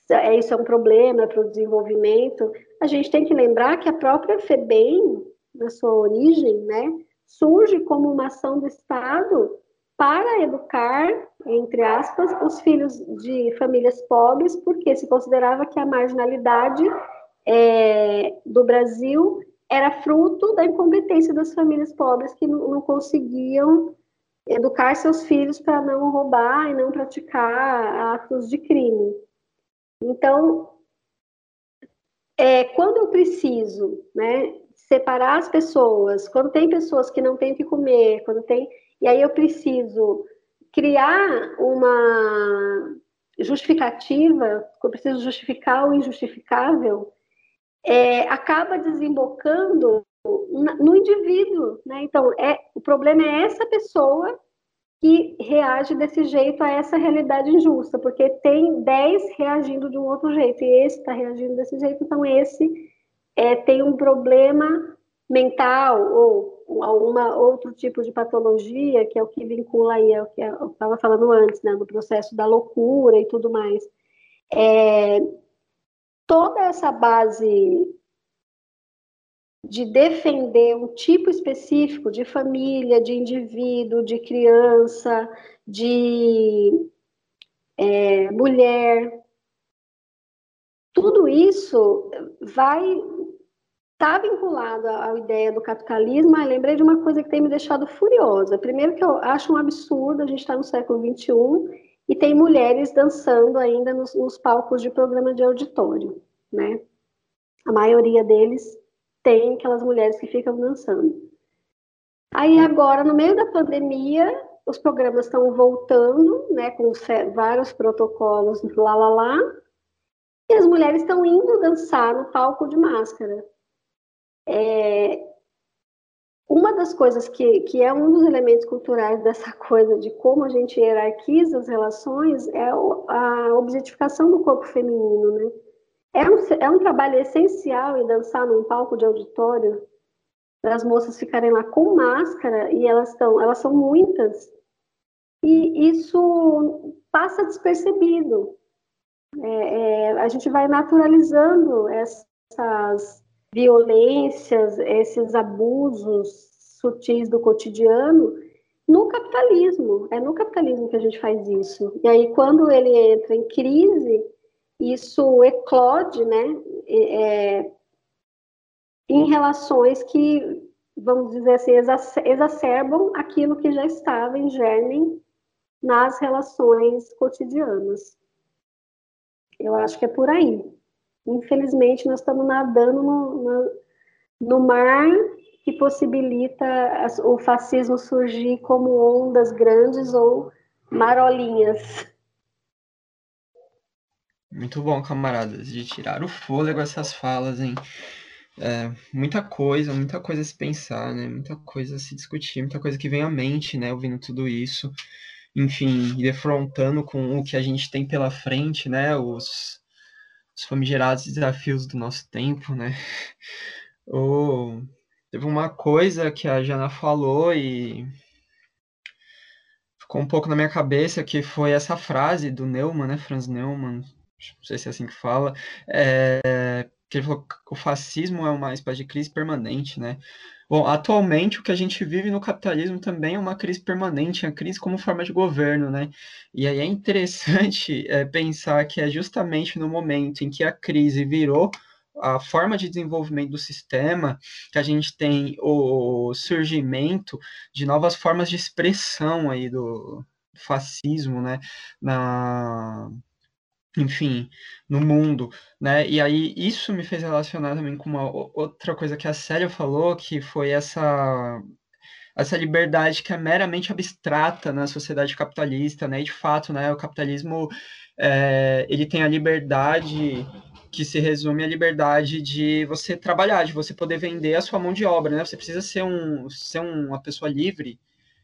é isso é um problema para o desenvolvimento. A gente tem que lembrar que a própria FEBEM, na sua origem, né, surge como uma ação do Estado para educar, entre aspas, os filhos de famílias pobres, porque se considerava que a marginalidade é, do Brasil era fruto da incompetência das famílias pobres que não, não conseguiam educar seus filhos para não roubar e não praticar atos de crime. Então, é, quando eu preciso né, separar as pessoas, quando tem pessoas que não têm o que comer, quando tem. E aí eu preciso criar uma justificativa, eu preciso justificar o injustificável, é, acaba desembocando no indivíduo, né? Então, é, o problema é essa pessoa que reage desse jeito a essa realidade injusta, porque tem 10 reagindo de um outro jeito, e esse está reagindo desse jeito, então esse é, tem um problema mental ou alguma outro tipo de patologia, que é o que vincula aí, é o que eu estava falando antes, né, no processo da loucura e tudo mais. É, toda essa base de defender um tipo específico de família, de indivíduo, de criança, de é, mulher. Tudo isso vai estar tá vinculado à ideia do capitalismo. Eu lembrei de uma coisa que tem me deixado furiosa. Primeiro que eu acho um absurdo, a gente está no século XXI e tem mulheres dançando ainda nos, nos palcos de programa de auditório, né? A maioria deles tem aquelas mulheres que ficam dançando. Aí agora, no meio da pandemia, os programas estão voltando, né, com vários protocolos, lá, lá, lá, e as mulheres estão indo dançar no palco de máscara. É, uma das coisas que, que é um dos elementos culturais dessa [laughs] coisa de como a gente hierarquiza as relações é a objetificação do corpo feminino, né? É um, é um trabalho essencial em dançar num palco de auditório, as moças ficarem lá com máscara, e elas, estão, elas são muitas, e isso passa despercebido. É, é, a gente vai naturalizando essas violências, esses abusos sutis do cotidiano no capitalismo. É no capitalismo que a gente faz isso. E aí, quando ele entra em crise, isso eclode, né, é, em relações que, vamos dizer assim, exacerbam aquilo que já estava em germe nas relações cotidianas. Eu acho que é por aí. Infelizmente, nós estamos nadando no, no, no mar que possibilita o fascismo surgir como ondas grandes ou marolinhas. Muito bom, camaradas, de tirar o fôlego essas falas, hein? É, muita coisa, muita coisa a se pensar, né? Muita coisa a se discutir, muita coisa que vem à mente, né? Ouvindo tudo isso. Enfim, defrontando com o que a gente tem pela frente, né? Os, os famigerados desafios do nosso tempo, né? [laughs] Ou, teve uma coisa que a Jana falou e ficou um pouco na minha cabeça, que foi essa frase do Neumann, né? Franz Neumann, não sei se é assim que fala, é, que ele falou que o fascismo é uma espécie de crise permanente, né? Bom, atualmente o que a gente vive no capitalismo também é uma crise permanente, a crise como forma de governo, né? E aí é interessante [laughs] é, pensar que é justamente no momento em que a crise virou a forma de desenvolvimento do sistema, que a gente tem o surgimento de novas formas de expressão aí do fascismo, né? Na enfim, no mundo, né? E aí isso me fez relacionar também com uma outra coisa que a Célia falou, que foi essa essa liberdade que é meramente abstrata na sociedade capitalista, né? E de fato, né, o capitalismo é, ele tem a liberdade que se resume à liberdade de você trabalhar, de você poder vender a sua mão de obra, né? Você precisa ser um ser uma pessoa livre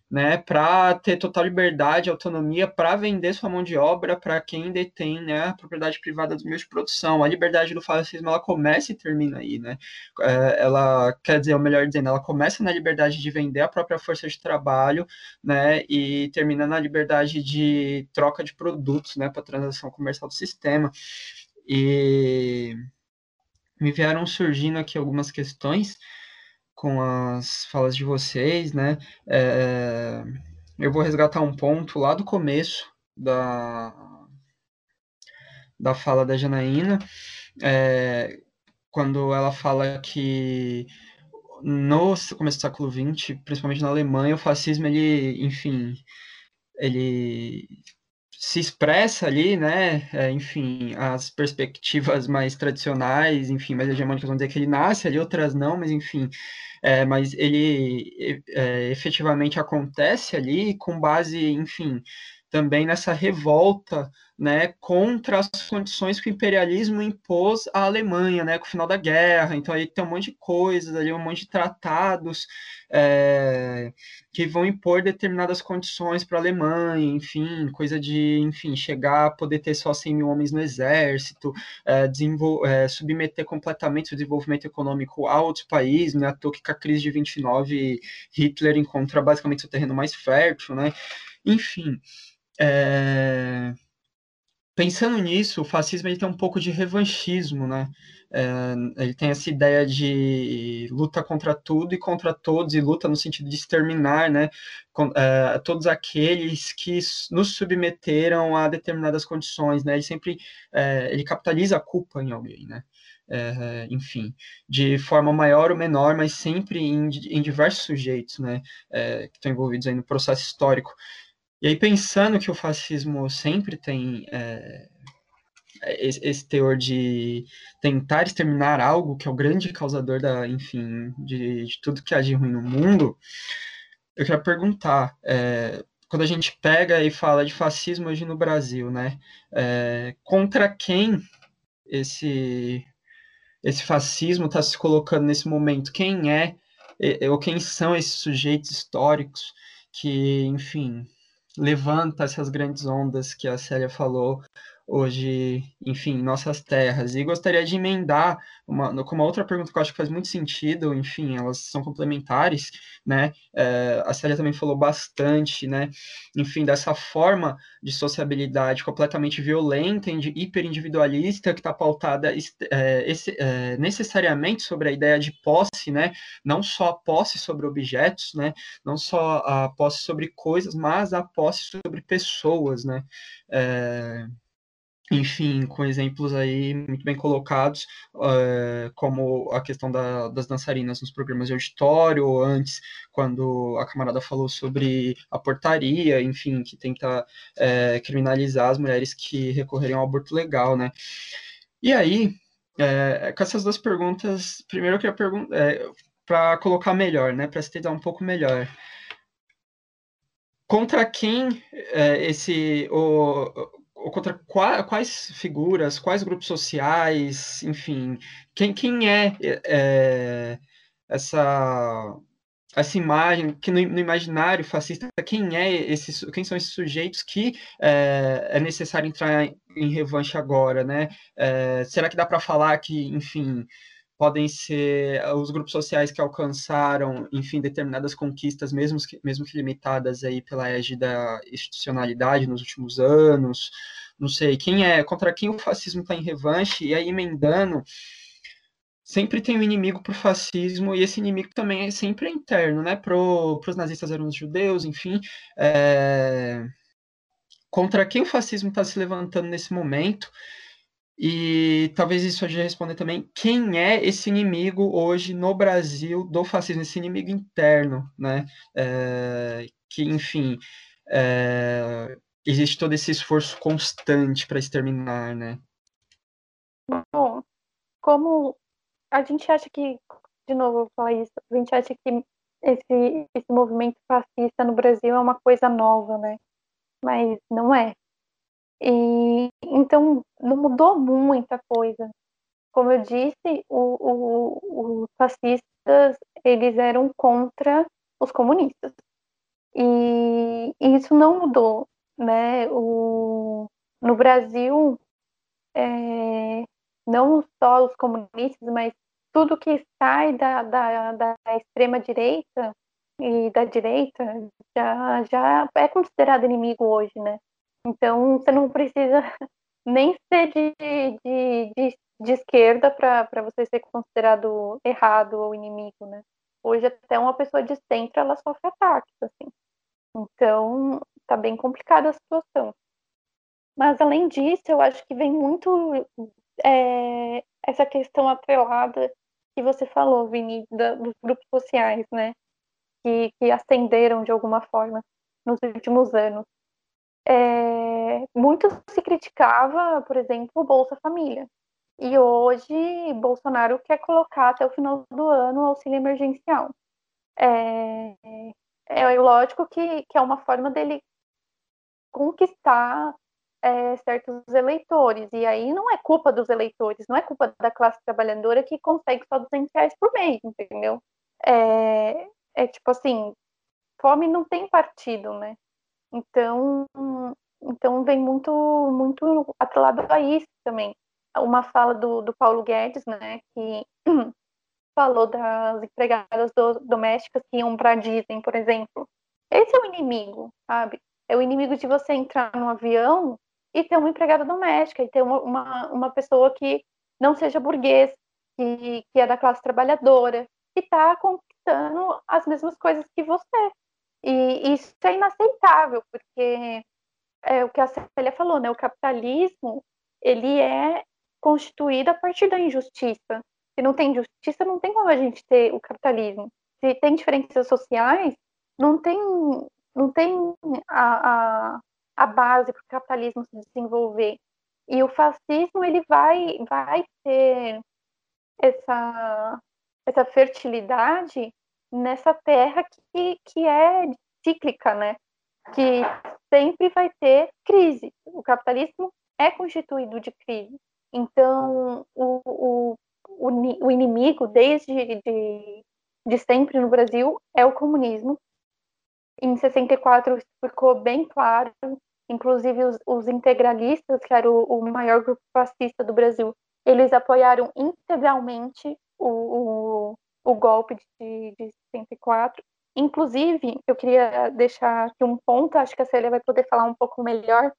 né, para ter total liberdade, autonomia para vender sua mão de obra para quem detém né, a propriedade privada dos meios de produção. A liberdade do fascismo ela começa e termina aí, né? É, ela quer dizer, ou melhor dizendo, ela começa na liberdade de vender a própria força de trabalho, né, e termina na liberdade de troca de produtos, né, para transação comercial do sistema. E me vieram surgindo aqui algumas questões com as falas de vocês, né? É, eu vou resgatar um ponto lá do começo da, da fala da Janaína, é, quando ela fala que no começo do século XX, principalmente na Alemanha, o fascismo, ele, enfim, ele se expressa ali, né, é, enfim, as perspectivas mais tradicionais, enfim, mais hegemônicas vão dizer que ele nasce ali, outras não, mas enfim, é, mas ele é, efetivamente acontece ali com base, enfim, também nessa revolta né, contra as condições que o imperialismo impôs à Alemanha, né, com o final da guerra. Então aí tem um monte de coisas ali, um monte de tratados é, que vão impor determinadas condições para a Alemanha, enfim, coisa de, enfim, chegar a poder ter só 100 mil homens no exército, é, é, submeter completamente o desenvolvimento econômico a outros países, né, à toa que com a crise de 29 Hitler encontra basicamente o terreno mais fértil, né, enfim, é... Pensando nisso, o fascismo ele tem um pouco de revanchismo, né? É, ele tem essa ideia de luta contra tudo e contra todos, e luta no sentido de exterminar, né? Com, é, todos aqueles que nos submeteram a determinadas condições, né? Ele sempre é, ele capitaliza a culpa em alguém, né? É, enfim, de forma maior ou menor, mas sempre em, em diversos sujeitos, né? É, que estão envolvidos aí no processo histórico. E aí, pensando que o fascismo sempre tem é, esse teor de tentar exterminar algo que é o grande causador da, enfim, de, de tudo que há de ruim no mundo, eu quero perguntar, é, quando a gente pega e fala de fascismo hoje no Brasil, né, é, contra quem esse esse fascismo está se colocando nesse momento? Quem é ou quem são esses sujeitos históricos que, enfim, levanta essas grandes ondas que a Célia falou hoje, enfim, nossas terras. E gostaria de emendar uma, uma outra pergunta que eu acho que faz muito sentido, enfim, elas são complementares, né? É, a Célia também falou bastante, né? Enfim, dessa forma de sociabilidade completamente violenta, hiperindividualista, que está pautada é, esse, é, necessariamente sobre a ideia de posse, né? Não só a posse sobre objetos, né? Não só a posse sobre coisas, mas a posse sobre pessoas, né? É, enfim, com exemplos aí muito bem colocados, uh, como a questão da, das dançarinas nos programas de auditório, ou antes, quando a camarada falou sobre a portaria, enfim, que tenta uh, criminalizar as mulheres que recorreriam ao aborto legal, né? E aí, uh, com essas duas perguntas, primeiro eu queria perguntar, para colocar melhor, né, para se um pouco melhor, contra quem esse o, contra quais figuras, quais grupos sociais, enfim, quem, quem é, é essa essa imagem que no, no, imaginário fascista quem é esses quem são esses sujeitos que é, é necessário entrar em, em revanche agora né? É, será que dá para falar que enfim podem ser os grupos sociais que alcançaram enfim determinadas conquistas mesmo que, mesmo que limitadas aí pela égide da institucionalidade nos últimos anos não sei, quem é, contra quem o fascismo está em revanche, e aí emendando, sempre tem um inimigo para o fascismo, e esse inimigo também é sempre interno, né? Para os nazistas eram os judeus, enfim. É... Contra quem o fascismo está se levantando nesse momento, e talvez isso ajude a responder também quem é esse inimigo hoje no Brasil do fascismo, esse inimigo interno, né? É... Que, enfim. É existe todo esse esforço constante para exterminar, né? Bom, como a gente acha que, de novo, vou falar isso, a gente acha que esse, esse movimento fascista no Brasil é uma coisa nova, né? Mas não é. E então não mudou muita coisa. Como eu disse, o, o, os fascistas eles eram contra os comunistas. E, e isso não mudou né, o, no Brasil, é, não só os comunistas, mas tudo que sai da, da, da extrema-direita e da direita já, já é considerado inimigo hoje, né? Então, você não precisa [laughs] nem ser de, de, de, de esquerda para você ser considerado errado ou inimigo, né? Hoje, até uma pessoa de centro, ela sofre ataques, assim. Então, tá bem complicada a situação. Mas, além disso, eu acho que vem muito é, essa questão atrelada que você falou, Vini, da, dos grupos sociais, né? Que, que ascenderam de alguma forma nos últimos anos. É, muito se criticava, por exemplo, o Bolsa Família. E hoje Bolsonaro quer colocar até o final do ano o auxílio emergencial. É, é lógico que, que é uma forma dele conquistar é, certos eleitores. E aí não é culpa dos eleitores, não é culpa da classe trabalhadora que consegue só 200 reais por mês, entendeu? É, é tipo assim, fome não tem partido, né? Então, então vem muito, muito atrelado a isso também. Uma fala do, do Paulo Guedes, né, que [clears throat] falou das empregadas do, domésticas que iam para Disney, por exemplo. Esse é o inimigo, sabe? É o inimigo de você entrar num avião e ter uma empregada doméstica, e ter uma, uma, uma pessoa que não seja burguês, que, que é da classe trabalhadora, que está conquistando as mesmas coisas que você. E isso é inaceitável, porque é o que a Célia falou, né? O capitalismo, ele é constituído a partir da injustiça. Se não tem justiça, não tem como a gente ter o capitalismo. Se tem diferenças sociais, não tem, não tem a, a, a base para o capitalismo se desenvolver. E o fascismo ele vai, vai ter essa, essa fertilidade nessa terra que, que é cíclica, né? Que sempre vai ter crise. O capitalismo é constituído de crise. Então, o, o, o, o inimigo, desde de, de sempre no Brasil, é o comunismo. Em 64 ficou bem claro, inclusive os, os integralistas, que era o, o, maior grupo fascista do Brasil, eles apoiaram integralmente o, o golpe de, de 64. Inclusive, eu queria deixar aqui um ponto, acho que a Célia vai poder falar um pouco melhor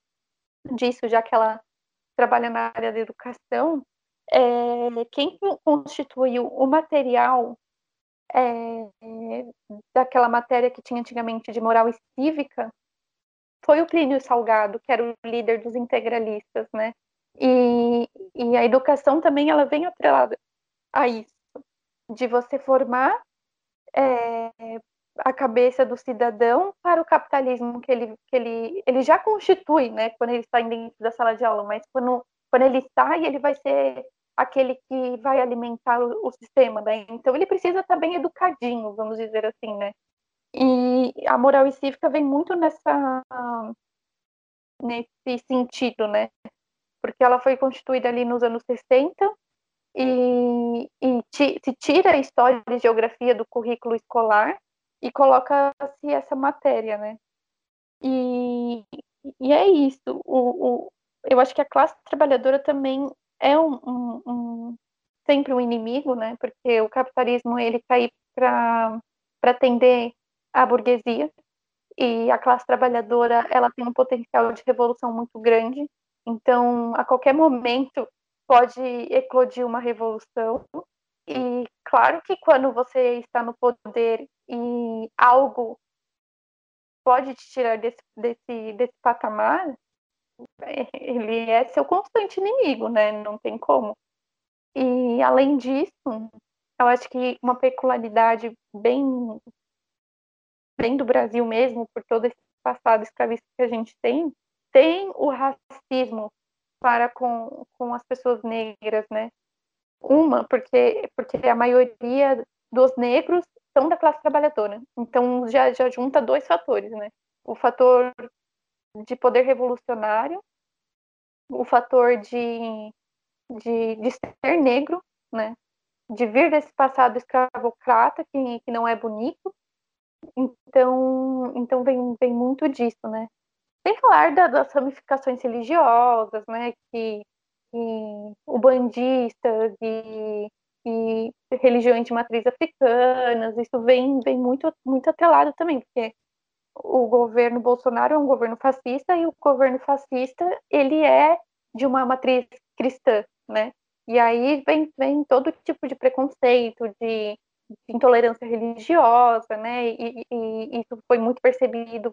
disso, já que ela trabalha na área da educação. É, quem constituiu o material é, daquela matéria que tinha antigamente de moral e cívica foi o Plínio Salgado, que era o líder dos integralistas, né? E, e a educação também ela vem atrelada a isso de você formar é, a cabeça do cidadão para o capitalismo que ele, que ele, ele já constitui, né, quando ele está dentro da sala de aula, mas quando, quando ele sai, ele vai ser aquele que vai alimentar o, o sistema, né? Então ele precisa estar bem educadinho, vamos dizer assim, né? E a moral e cívica vem muito nessa nesse sentido, né? Porque ela foi constituída ali nos anos 60 e, e se tira a história e geografia do currículo escolar e coloca-se essa matéria, né? E, e é isso. O, o, eu acho que a classe trabalhadora também é um, um, um sempre um inimigo, né? Porque o capitalismo ele está aí para atender a burguesia e a classe trabalhadora ela tem um potencial de revolução muito grande. Então, a qualquer momento pode eclodir uma revolução. E claro que quando você está no poder e algo pode te tirar desse, desse, desse patamar, [laughs] ele é seu constante inimigo, né? Não tem como. E além disso, eu acho que uma peculiaridade bem, bem do Brasil mesmo, por todo esse passado escravista que a gente tem, tem o racismo para com, com as pessoas negras, né? Uma, porque, porque a maioria dos negros são da classe trabalhadora. Então já, já junta dois fatores, né? O fator de poder revolucionário, o fator de, de, de ser negro, né? De vir desse passado escravocrata que, que não é bonito. Então, então vem, vem muito disso, né? Sem falar da, das ramificações religiosas, né? Que, que bandistas e, e religiões de matriz africanas, isso vem, vem muito, muito atrelado também, porque o governo Bolsonaro é um governo fascista e o governo fascista ele é de uma matriz cristã, né? E aí vem, vem todo tipo de preconceito, de, intolerância religiosa, né? E, e, e, isso foi muito percebido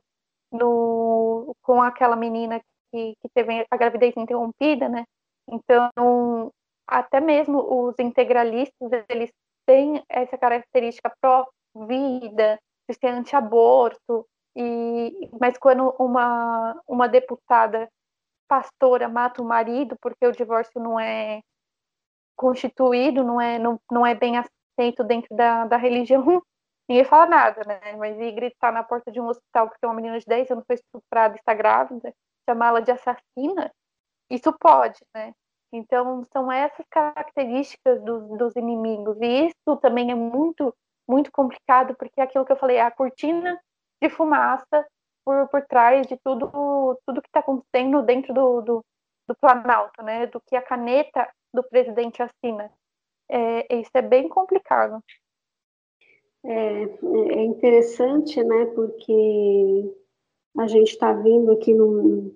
no, com aquela menina que, que teve a gravidez interrompida, né? Então, até mesmo os integralistas, eles têm essa característica pró-vida, de ser anti-aborto, e, mas quando uma, uma deputada pastora mata o marido porque o divórcio não é constituído, não é, não, não é bem aceito dentro da, da religião, ninguém fala nada, né? Mas ir gritar na porta de um hospital porque uma menina de 10 anos foi estuprada e está grávida, chamá-la de assassina, isso pode, né? Então, são essas características dos, dos inimigos. E isso também é muito, muito complicado, porque é aquilo que eu falei, é a cortina de fumaça por, por trás de tudo, tudo que está acontecendo dentro do, do, do Planalto, né? Do que a caneta do presidente assina. É, isso é bem complicado. É, é interessante, né? Porque a gente está vindo aqui num,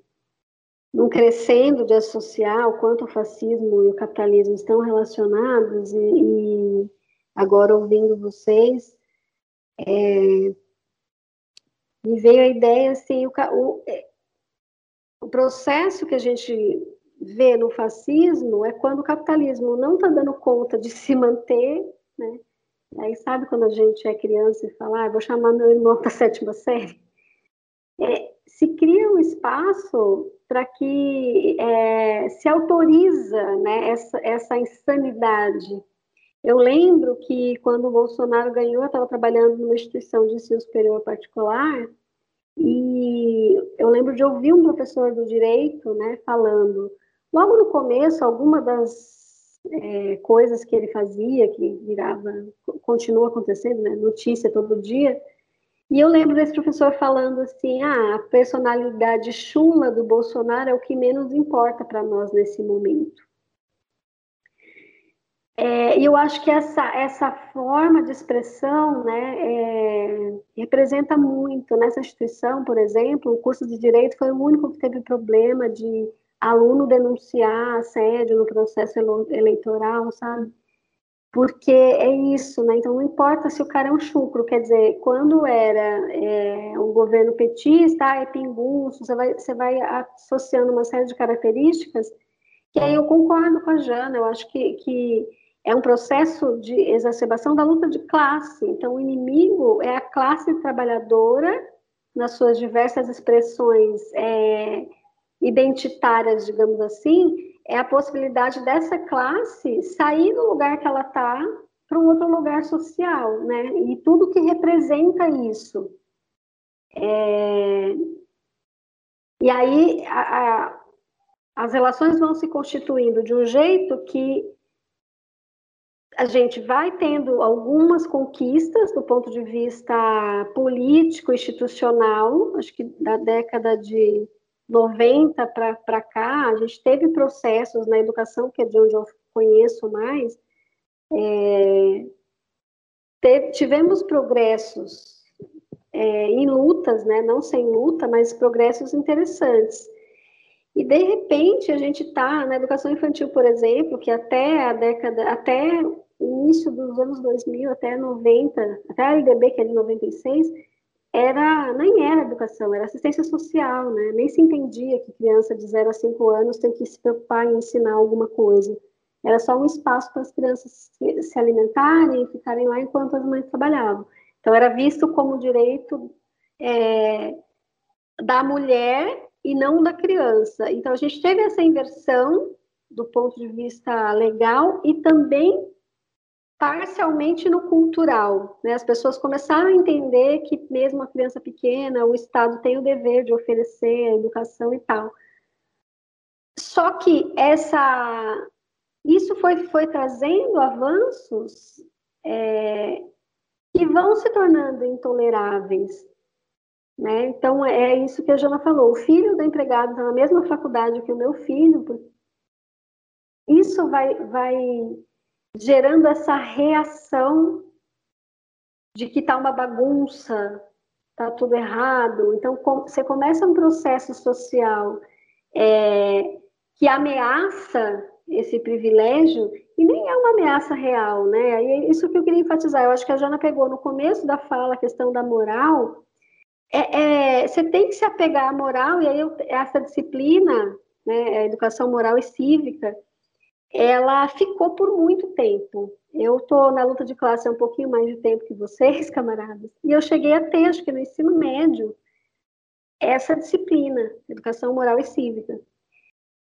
num crescendo de associar o quanto o fascismo e o capitalismo estão relacionados, e, e agora ouvindo vocês, é, me veio a ideia assim, o, o, é, o processo que a gente vê no fascismo é quando o capitalismo não está dando conta de se manter, né? Aí sabe quando a gente é criança e fala, ah, vou chamar meu irmão para a sétima série? É, se cria um espaço para que é, se autoriza né, essa, essa insanidade. Eu lembro que quando o Bolsonaro ganhou, eu estava trabalhando numa instituição de ensino superior particular, e eu lembro de ouvir um professor do direito né, falando, logo no começo, alguma das é, coisas que ele fazia, que virava, continua acontecendo, né, notícia todo dia, e eu lembro desse professor falando assim: ah, a personalidade chula do Bolsonaro é o que menos importa para nós nesse momento. É, eu acho que essa, essa forma de expressão né, é, representa muito. Nessa instituição, por exemplo, o curso de Direito foi o único que teve problema de aluno denunciar assédio no processo eleitoral, sabe? porque é isso, né? Então não importa se o cara é um chucro, quer dizer, quando era é, um governo petista, ah, é pinguço, você vai, você vai associando uma série de características, que aí eu concordo com a Jana, eu acho que, que é um processo de exacerbação da luta de classe. Então o inimigo é a classe trabalhadora nas suas diversas expressões é, identitárias, digamos assim, é a possibilidade dessa classe sair do lugar que ela está para um outro lugar social, né? E tudo que representa isso. É... E aí a, a, as relações vão se constituindo de um jeito que a gente vai tendo algumas conquistas do ponto de vista político, institucional, acho que da década de 90 para cá, a gente teve processos na educação, que é de onde eu conheço mais, é, teve, tivemos progressos é, em lutas, né, não sem luta, mas progressos interessantes. E de repente a gente está na educação infantil, por exemplo, que até a década, até início dos anos 2000, até 90, até a LDB, que é de 96, era nem era educação, era assistência social, né? Nem se entendia que criança de 0 a 5 anos tem que se preocupar em ensinar alguma coisa. Era só um espaço para as crianças se alimentarem e ficarem lá enquanto as mães trabalhavam. Então, era visto como direito é, da mulher e não da criança. Então, a gente teve essa inversão do ponto de vista legal e também parcialmente no cultural. Né? As pessoas começaram a entender que mesmo a criança pequena, o Estado tem o dever de oferecer a educação e tal. Só que essa, isso foi, foi trazendo avanços é, que vão se tornando intoleráveis. Né? Então, é isso que a Jana falou. O filho do empregado está na mesma faculdade que o meu filho. Isso vai, vai gerando essa reação de que está uma bagunça, está tudo errado. Então, você começa um processo social é, que ameaça esse privilégio, e nem é uma ameaça real, né? E é isso que eu queria enfatizar. Eu acho que a Jana pegou no começo da fala a questão da moral. É, é, você tem que se apegar à moral, e aí eu, essa disciplina, né, a educação moral e cívica, ela ficou por muito tempo. Eu estou na luta de classe há um pouquinho mais de tempo que vocês, [laughs] camaradas, e eu cheguei a ter, acho que no ensino médio, essa disciplina, educação moral e cívica.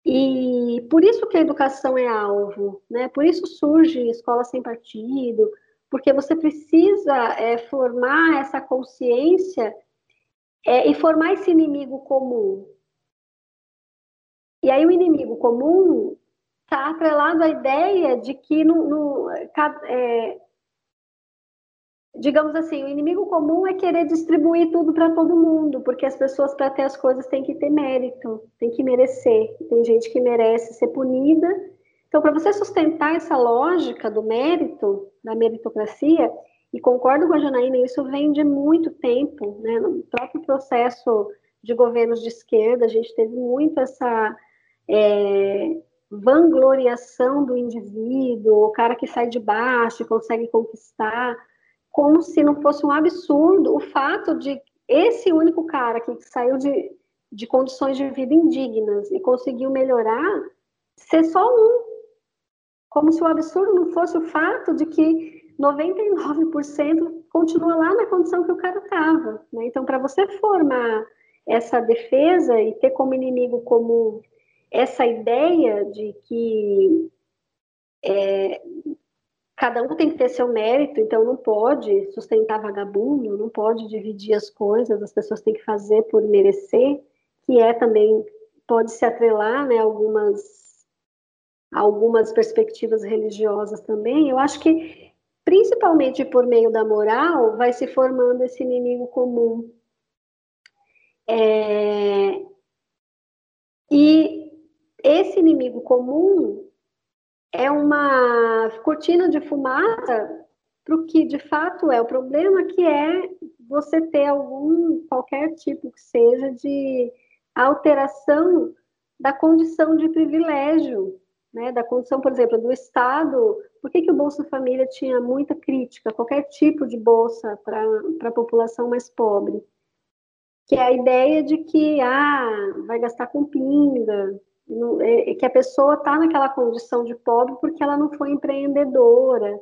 E por isso que a educação é alvo, né? Por isso surge escola sem partido, porque você precisa é, formar essa consciência é, e formar esse inimigo comum. E aí o inimigo comum está atrelado à ideia de que no, no é, digamos assim, o inimigo comum é querer distribuir tudo para todo mundo, porque as pessoas, para ter as coisas, têm que ter mérito, têm que merecer. Tem gente que merece ser punida. Então, para você sustentar essa lógica do mérito, da meritocracia, e concordo com a Janaína, isso vem de muito tempo, né? no próprio processo de governos de esquerda, a gente teve muito essa é, vangloriação do indivíduo, o cara que sai de baixo e consegue conquistar, como se não fosse um absurdo o fato de esse único cara que saiu de, de condições de vida indignas e conseguiu melhorar ser só um. Como se o absurdo não fosse o fato de que 99% continua lá na condição que o cara estava. Né? Então, para você formar essa defesa e ter como inimigo comum essa ideia de que é, cada um tem que ter seu mérito, então não pode sustentar vagabundo, não pode dividir as coisas, as pessoas têm que fazer por merecer, que é também, pode se atrelar, né, algumas, algumas perspectivas religiosas também, eu acho que, principalmente por meio da moral, vai se formando esse inimigo comum. É, e esse inimigo comum é uma cortina de fumaça para o que de fato é o problema, que é você ter algum, qualquer tipo que seja, de alteração da condição de privilégio, né, da condição, por exemplo, do Estado. Por que, que o Bolsa Família tinha muita crítica, qualquer tipo de bolsa para a população mais pobre? Que é a ideia de que, ah, vai gastar com pinga, é, é que a pessoa está naquela condição de pobre porque ela não foi empreendedora.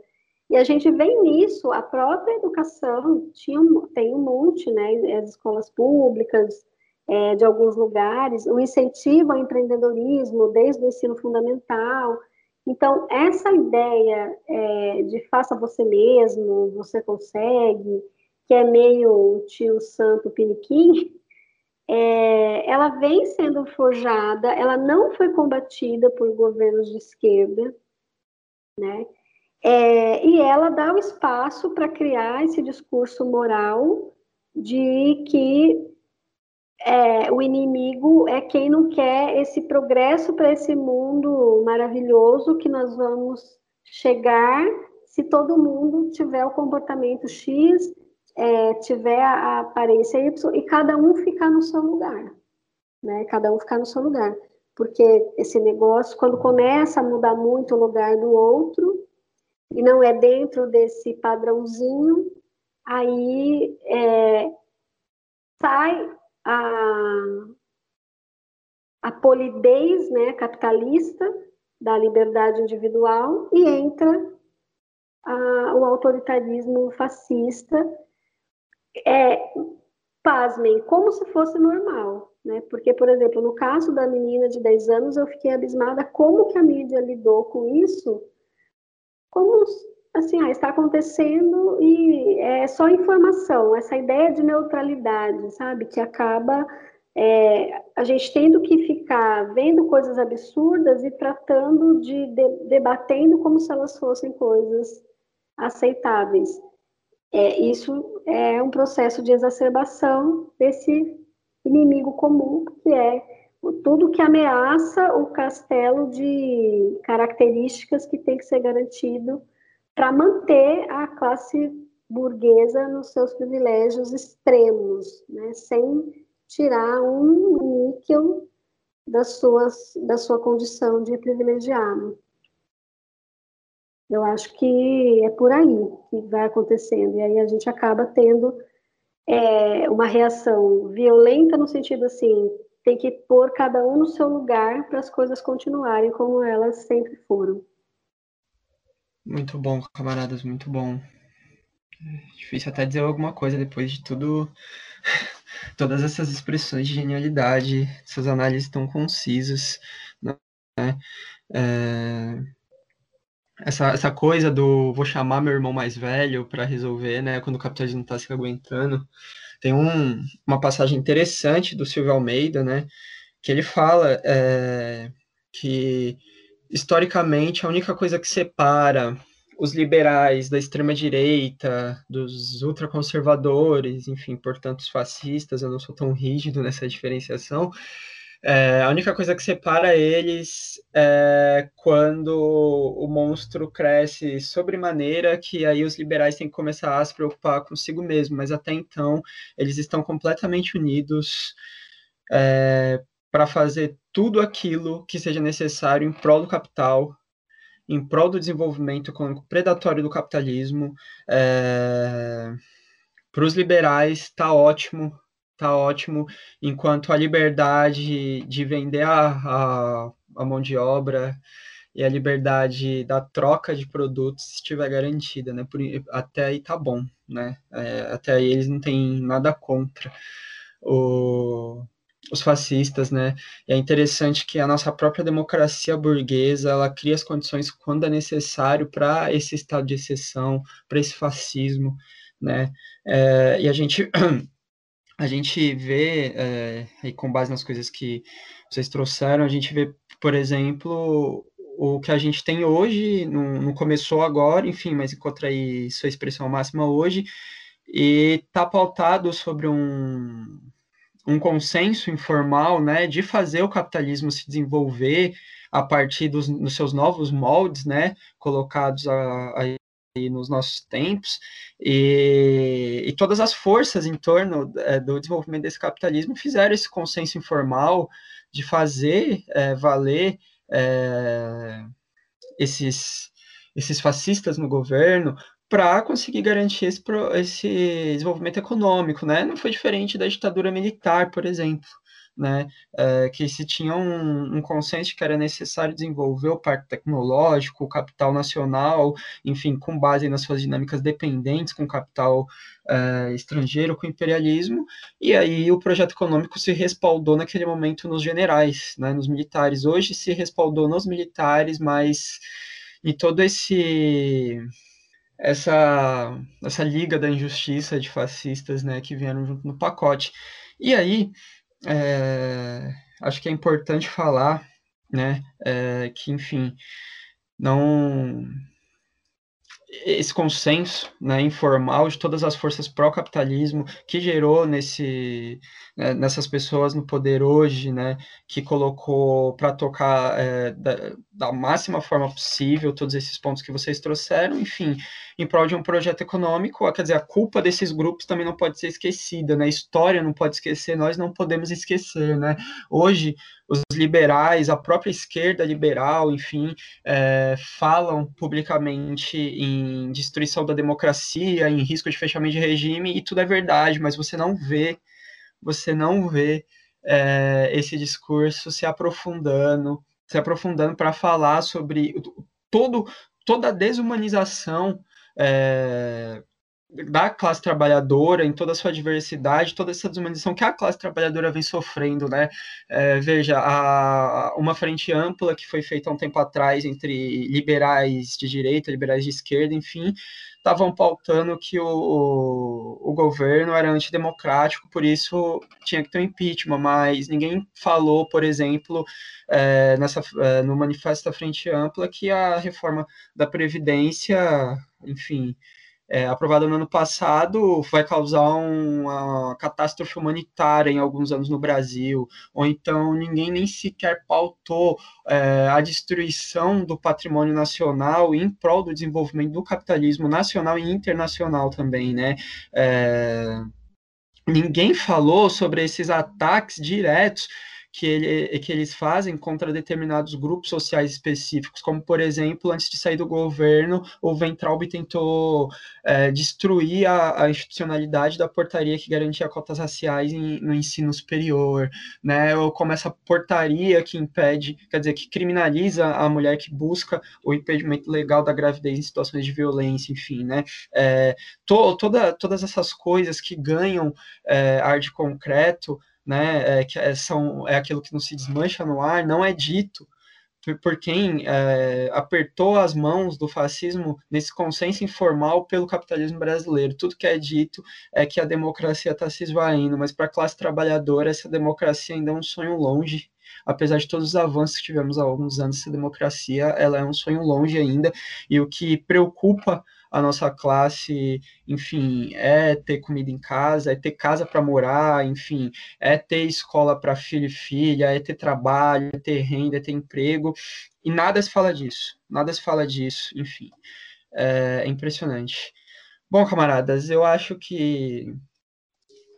E a gente vê nisso, a própria educação tinha, tem um monte, né, as escolas públicas, é, de alguns lugares, o incentivo ao empreendedorismo desde o ensino fundamental. Então, essa ideia é, de faça você mesmo, você consegue, que é meio tio santo piniquim, é, ela vem sendo forjada, ela não foi combatida por governos de esquerda, né? É, e ela dá o espaço para criar esse discurso moral de que é, o inimigo é quem não quer esse progresso para esse mundo maravilhoso que nós vamos chegar se todo mundo tiver o comportamento X é, tiver a aparência Y e cada um ficar no seu lugar, né? Cada um ficar no seu lugar, porque esse negócio quando começa a mudar muito o lugar do outro e não é dentro desse padrãozinho, aí é, sai a, a polidez, né, capitalista da liberdade individual e entra a, o autoritarismo fascista é, pasmem, como se fosse normal, né? Porque, por exemplo, no caso da menina de 10 anos, eu fiquei abismada como que a mídia lidou com isso, como, assim, ah, está acontecendo e é só informação, essa ideia de neutralidade, sabe? Que acaba é, a gente tendo que ficar vendo coisas absurdas e tratando de, de debatendo como se elas fossem coisas aceitáveis. É, isso é um processo de exacerbação desse inimigo comum, que é tudo que ameaça o castelo de características que tem que ser garantido para manter a classe burguesa nos seus privilégios extremos, né, sem tirar um níquel das suas, da sua condição de privilegiado. Eu acho que é por aí que vai acontecendo, e aí a gente acaba tendo é, uma reação violenta no sentido assim, tem que pôr cada um no seu lugar para as coisas continuarem como elas sempre foram. Muito bom, camaradas, muito bom. Difícil até dizer alguma coisa depois de tudo, [laughs] todas essas expressões de genialidade, essas análises tão concisas, né? É, essa, essa coisa do vou chamar meu irmão mais velho para resolver, né? Quando o capitalismo está se aguentando. Tem um, uma passagem interessante do Silvio Almeida, né? Que ele fala é, que historicamente a única coisa que separa os liberais da extrema-direita, dos ultraconservadores, enfim, portanto, os fascistas, eu não sou tão rígido nessa diferenciação, é, a única coisa que separa eles é quando o monstro cresce sobremaneira, que aí os liberais têm que começar a se preocupar consigo mesmo, mas até então eles estão completamente unidos é, para fazer tudo aquilo que seja necessário em prol do capital, em prol do desenvolvimento econômico predatório do capitalismo. É, para os liberais, está ótimo tá ótimo, enquanto a liberdade de vender a, a, a mão de obra e a liberdade da troca de produtos estiver garantida, né? Por, até aí tá bom, né? É, até aí eles não têm nada contra o, os fascistas, né? E é interessante que a nossa própria democracia burguesa ela cria as condições quando é necessário para esse estado de exceção, para esse fascismo, né? É, e a gente [clears throat] a gente vê, é, e com base nas coisas que vocês trouxeram, a gente vê, por exemplo, o que a gente tem hoje, não, não começou agora, enfim, mas encontra aí sua expressão máxima hoje, e está pautado sobre um, um consenso informal, né, de fazer o capitalismo se desenvolver a partir dos, dos seus novos moldes, né, colocados a, a nos nossos tempos, e, e, todas as forças em torno é, do desenvolvimento desse capitalismo fizeram esse consenso informal de fazer é, valer é, esses, esses fascistas no governo para conseguir garantir esse, esse desenvolvimento econômico, né? Não foi diferente da ditadura militar, por exemplo né, é, que se tinha um, um, consenso que era necessário desenvolver o parque tecnológico, o capital nacional, enfim, com base nas suas dinâmicas dependentes com capital é, estrangeiro, com imperialismo, e aí o projeto econômico se respaldou naquele momento nos generais, né, nos militares. Hoje se respaldou nos militares, mas em todo esse essa essa liga da injustiça de fascistas, né, que vieram junto no pacote. E aí é, acho que é importante falar, né, é, que, enfim, não esse consenso né, informal de todas as forças pró-capitalismo que gerou nesse, né, nessas pessoas no poder hoje, né, que colocou para tocar é, da, da, máxima forma possível todos esses pontos que vocês trouxeram, enfim, em prol de um projeto econômico, quer dizer, a culpa desses grupos também não pode ser esquecida, né, a história não pode esquecer, nós não podemos esquecer, né, hoje os liberais, a própria esquerda liberal, enfim, é, falam publicamente em destruição da democracia, em risco de fechamento de regime, e tudo é verdade, mas você não vê, você não vê é, esse discurso se aprofundando, se aprofundando para falar sobre todo, toda a desumanização é, da classe trabalhadora em toda a sua diversidade, toda essa desumanização que a classe trabalhadora vem sofrendo, né? É, veja, a, uma frente ampla que foi feita há um tempo atrás entre liberais de direita, liberais de esquerda, enfim, estavam pautando que o, o governo era antidemocrático, por isso tinha que ter um impeachment, mas ninguém falou, por exemplo, é, nessa, é, no manifesto da Frente Ampla, que a reforma da Previdência, enfim, é, aprovada no ano passado vai causar uma catástrofe humanitária em alguns anos no Brasil, ou então ninguém nem sequer pautou é, a destruição do patrimônio nacional em prol do desenvolvimento do capitalismo nacional e internacional também, né? É, ninguém falou sobre esses ataques diretos que, ele, que eles fazem contra determinados grupos sociais específicos, como, por exemplo, antes de sair do governo, o Ventralb tentou é, destruir a, a, institucionalidade da portaria que garantia cotas raciais em, no ensino superior, né? ou como essa portaria que impede, quer dizer, que criminaliza a mulher que busca o impedimento legal da gravidez em situações de violência, enfim, né? É, to, toda, todas essas coisas que ganham é, ar de concreto, né, é, que é, são, é aquilo que não se desmancha no ar, não é dito por quem é, apertou as mãos do fascismo nesse consenso informal pelo capitalismo brasileiro. Tudo que é dito é que a democracia está se esvaindo, mas para a classe trabalhadora essa democracia ainda é um sonho longe. Apesar de todos os avanços que tivemos há alguns anos, essa democracia ela é um sonho longe ainda, e o que preocupa a nossa classe, enfim, é ter comida em casa, é ter casa para morar, enfim, é ter escola para filho e filha, é ter trabalho, é ter renda, é ter emprego, e nada se fala disso, nada se fala disso, enfim, é, é impressionante. Bom, camaradas, eu acho que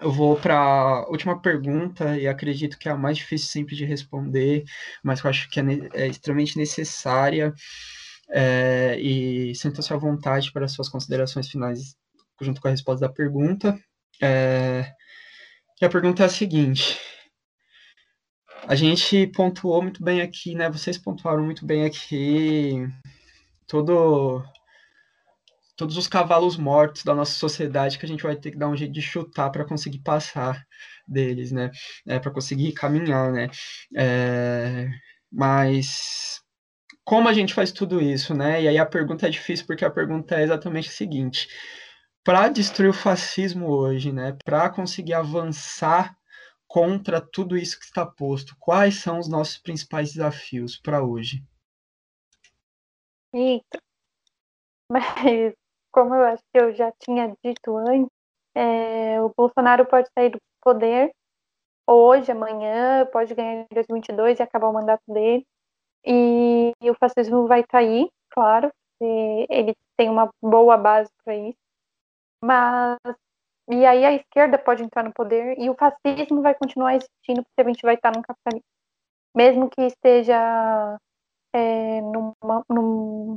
eu vou para a última pergunta e acredito que é a mais difícil sempre de responder, mas eu acho que é, é extremamente necessária é, e sinta-se à vontade para suas considerações finais junto com a resposta da pergunta. É, e a pergunta é a seguinte: a gente pontuou muito bem aqui, né? Vocês pontuaram muito bem aqui todo, todos os cavalos mortos da nossa sociedade que a gente vai ter que dar um jeito de chutar para conseguir passar deles, né? É, para conseguir caminhar, né? É, mas como a gente faz tudo isso, né? E aí a pergunta é difícil porque a pergunta é exatamente a seguinte: para destruir o fascismo hoje, né? Para conseguir avançar contra tudo isso que está posto, quais são os nossos principais desafios para hoje? Eita. Mas como eu acho que eu já tinha dito antes, é, o Bolsonaro pode sair do poder hoje, amanhã, pode ganhar em 2022 e acabar o mandato dele. E, e o fascismo vai cair, claro, ele tem uma boa base para isso. Mas e aí a esquerda pode entrar no poder e o fascismo vai continuar existindo porque a gente vai estar num capitalismo. Mesmo que esteja é, numa, num,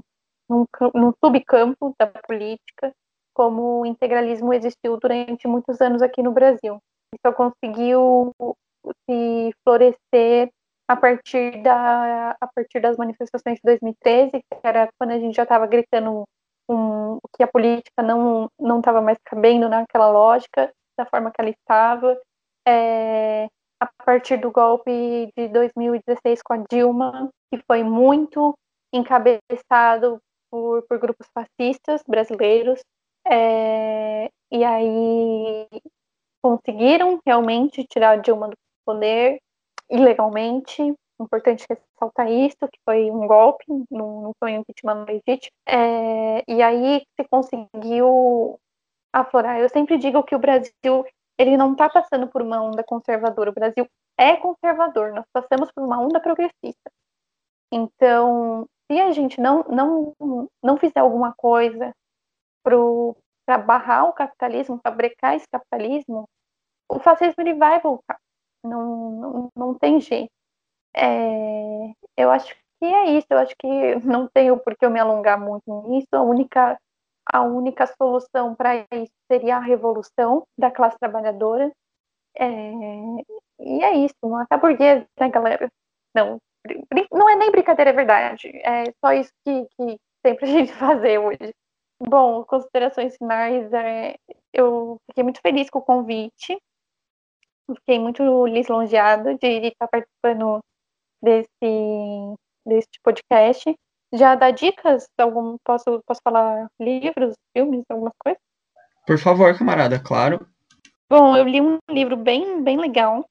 num, num subcampo da política, como o integralismo existiu durante muitos anos aqui no Brasil. Só conseguiu se florescer a partir, da, a partir das manifestações de 2013, que era quando a gente já estava gritando um, que a política não estava mais cabendo naquela lógica, da forma que ela estava. É, a partir do golpe de 2016 com a Dilma, que foi muito encabeçado por, por grupos fascistas brasileiros, é, e aí conseguiram realmente tirar a Dilma do poder, ilegalmente. Importante ressaltar isso, que foi um golpe, não, foi um impeachment legítimo. É, e aí se conseguiu aflorar. Eu sempre digo que o Brasil ele não está passando por uma onda conservadora. O Brasil é conservador. Nós passamos por uma onda progressista. Então, se a gente não não não fizer alguma coisa para barrar o capitalismo, para brecar esse capitalismo, o fascismo ele vai voltar. Não, não, não tem jeito. É, eu acho que é isso. Eu acho que [laughs] não tenho por que eu me alongar muito nisso. A única, a única solução para isso seria a revolução da classe trabalhadora. É, e é isso. Matar burguês, né, galera? Não, não é nem brincadeira, é verdade. É só isso que, que sempre a gente [laughs] fazer hoje. Bom, considerações finais. É, eu fiquei muito feliz com o convite. Fiquei muito lisonjeada de, estar participando desse, desse podcast. Já dá dicas? Algum, posso, posso falar livros, filmes, algumas coisas? Por favor, camarada, claro. Bom, eu li um livro bem, bem legal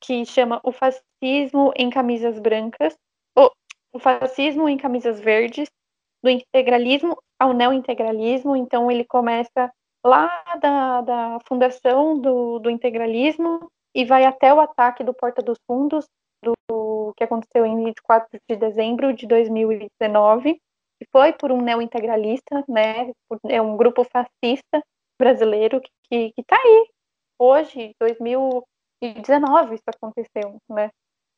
que chama O Fascismo em Camisas Brancas, ou O Fascismo em Camisas Verdes, do integralismo ao neointegralismo. Então, ele começa lá da, da fundação do, do integralismo e vai até o ataque do Porta dos Fundos, do que aconteceu em 24 de dezembro de 2019, que foi por um neointegralista, né, é um grupo fascista brasileiro que está aí, hoje, 2019, isso aconteceu, né,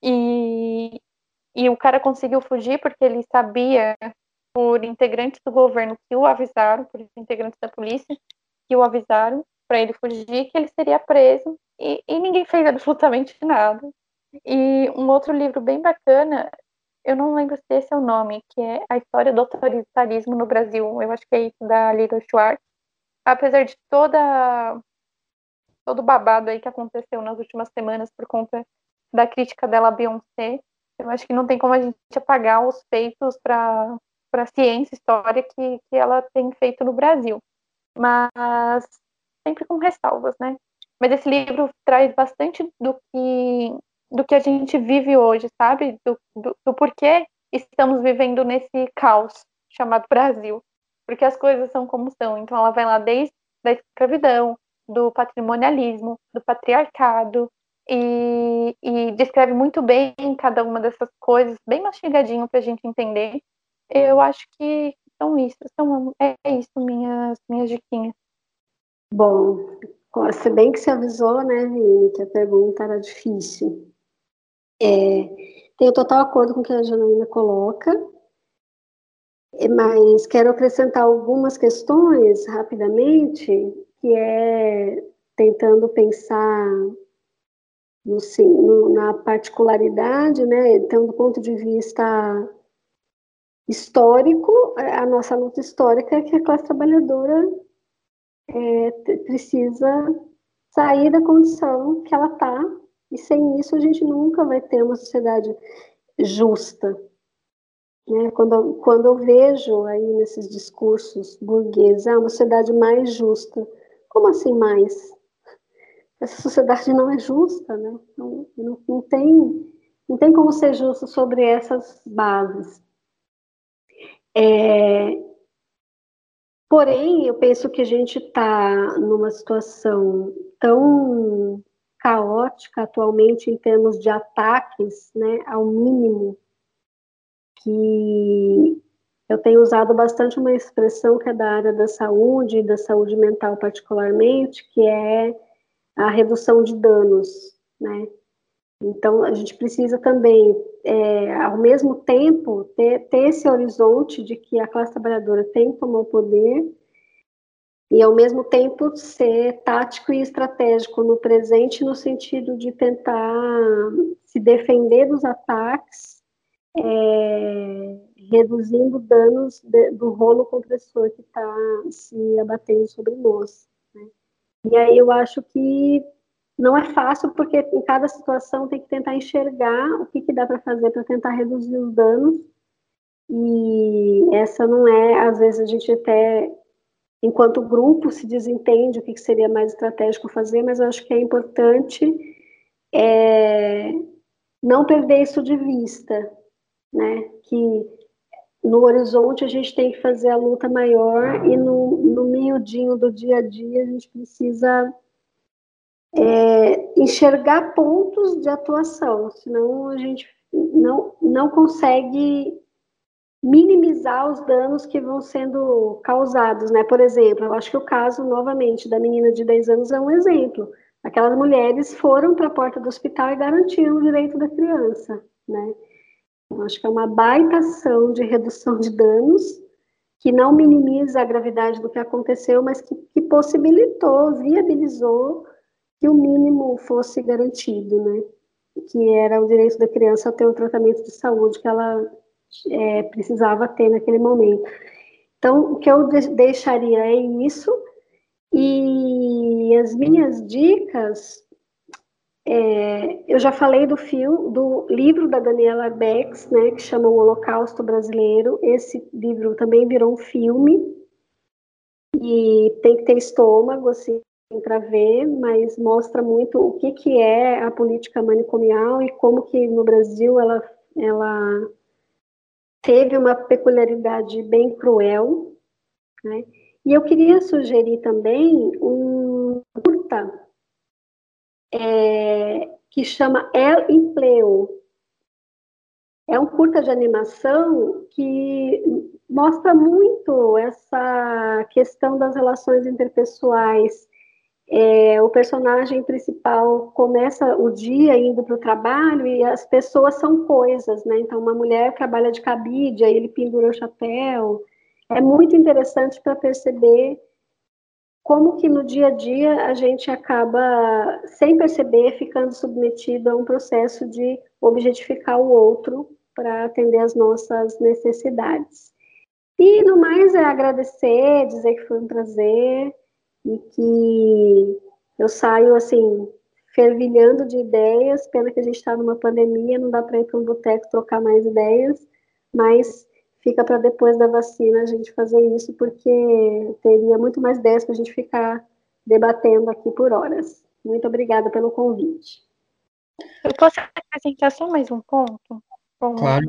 E, e o cara conseguiu fugir porque ele sabia, por integrantes do governo que o avisaram, por integrantes da polícia, que o avisaram para ele fugir, que ele seria preso. E, e ninguém fez absolutamente nada. E um outro livro bem bacana, eu não lembro se esse é o nome, que é A História do Autoritarismo no Brasil. Eu acho que é isso, da Lira Schwartz. Apesar de toda todo o babado aí que aconteceu nas últimas semanas por conta da crítica dela à Beyoncé, eu acho que não tem como a gente apagar os feitos para a ciência, história que, que ela tem feito no Brasil. Mas sempre com ressalvas, né? Mas esse livro traz bastante do que, do que a gente vive hoje, sabe? Do, do, do porquê estamos vivendo nesse caos chamado Brasil. Porque as coisas são como são. Então ela vai lá desde a escravidão, do patrimonialismo, do patriarcado, e, e, descreve muito bem cada uma dessas coisas, bem mastigadinho para a gente entender. Eu acho que são isso, são, é isso minhas, minhas diquinhas. Bom, se bem que se avisou, né, Vini, que a pergunta era difícil. É, tenho total acordo com o que a Janaína coloca, mas quero acrescentar algumas questões rapidamente, que é tentando pensar no, no, na particularidade, né, então do ponto de vista histórico, a nossa luta histórica é que a classe trabalhadora é, precisa sair da condição que ela está, e sem isso a gente nunca vai ter uma sociedade justa. Né? Quando, quando eu vejo aí nesses discursos burgueses, ah, uma sociedade mais justa, como assim mais? essa sociedade não é justa, né? Não, não, não, tem, não tem como ser justo sobre essas bases. É, porém, eu penso que a gente está numa situação tão caótica atualmente em termos de ataques, né, ao mínimo, que eu tenho usado bastante uma expressão que é da área da saúde e da saúde mental particularmente, que é a redução de danos, né? Então, a gente precisa também, é, ao mesmo tempo, ter, ter, esse horizonte de que a classe trabalhadora tem que tomar o poder e, ao mesmo tempo, ser tático e estratégico no presente, no sentido de tentar se defender dos ataques, é, reduzindo danos de, do rolo compressor que está se abatendo sobre nós. E aí eu acho que não é fácil, porque em cada situação tem que tentar enxergar o que, que dá para fazer para tentar reduzir os danos. E essa não é, às vezes a gente até, enquanto grupo, se desentende o que, que seria mais estratégico fazer, mas eu acho que é importante é, não perder isso de vista, né? Que no horizonte a gente tem que fazer a luta maior e no, no miudinho do dia a dia a gente precisa é, enxergar pontos de atuação, senão a gente não, não consegue minimizar os danos que vão sendo causados, né? Por exemplo, eu acho que o caso, novamente, da menina de 10 anos é um exemplo. Aquelas mulheres foram para a porta do hospital e garantiram o direito da criança, né? Eu acho que é uma baita ação de redução de danos, que não minimiza a gravidade do que aconteceu, mas que, que possibilitou, viabilizou que o mínimo fosse garantido, né? Que era o direito da criança a ter o tratamento de saúde que ela é, precisava ter naquele momento. Então, o que eu deixaria é isso, e as minhas dicas é, eu já falei do filme, do livro da Daniela Bex, né, que chama O Holocausto Brasileiro. Esse livro também virou um filme e tem que ter estômago assim para ver, mas mostra muito o que que é a política manicomial e como que no Brasil ela ela teve uma peculiaridade bem cruel, né? E eu queria sugerir também um curta é, que chama El Empleo. É um curta de animação que mostra muito essa questão das relações interpessoais é, o personagem principal começa o dia indo para o trabalho e as pessoas são coisas, né? Então, uma mulher trabalha de cabide, aí ele pendura o chapéu. É muito interessante para perceber como que no dia a dia a gente acaba, sem perceber, ficando submetido a um processo de objetificar o outro para atender às nossas necessidades. E no mais é agradecer, dizer que foi um prazer e que eu saio assim fervilhando de ideias. Pena que a gente está numa pandemia, não dá para ir para um boteco trocar mais ideias, mas fica para depois da vacina a gente fazer isso, porque teria muito mais ideias para a gente ficar debatendo aqui por horas. Muito obrigada pelo convite. Eu posso acrescentar só mais um ponto? Como claro.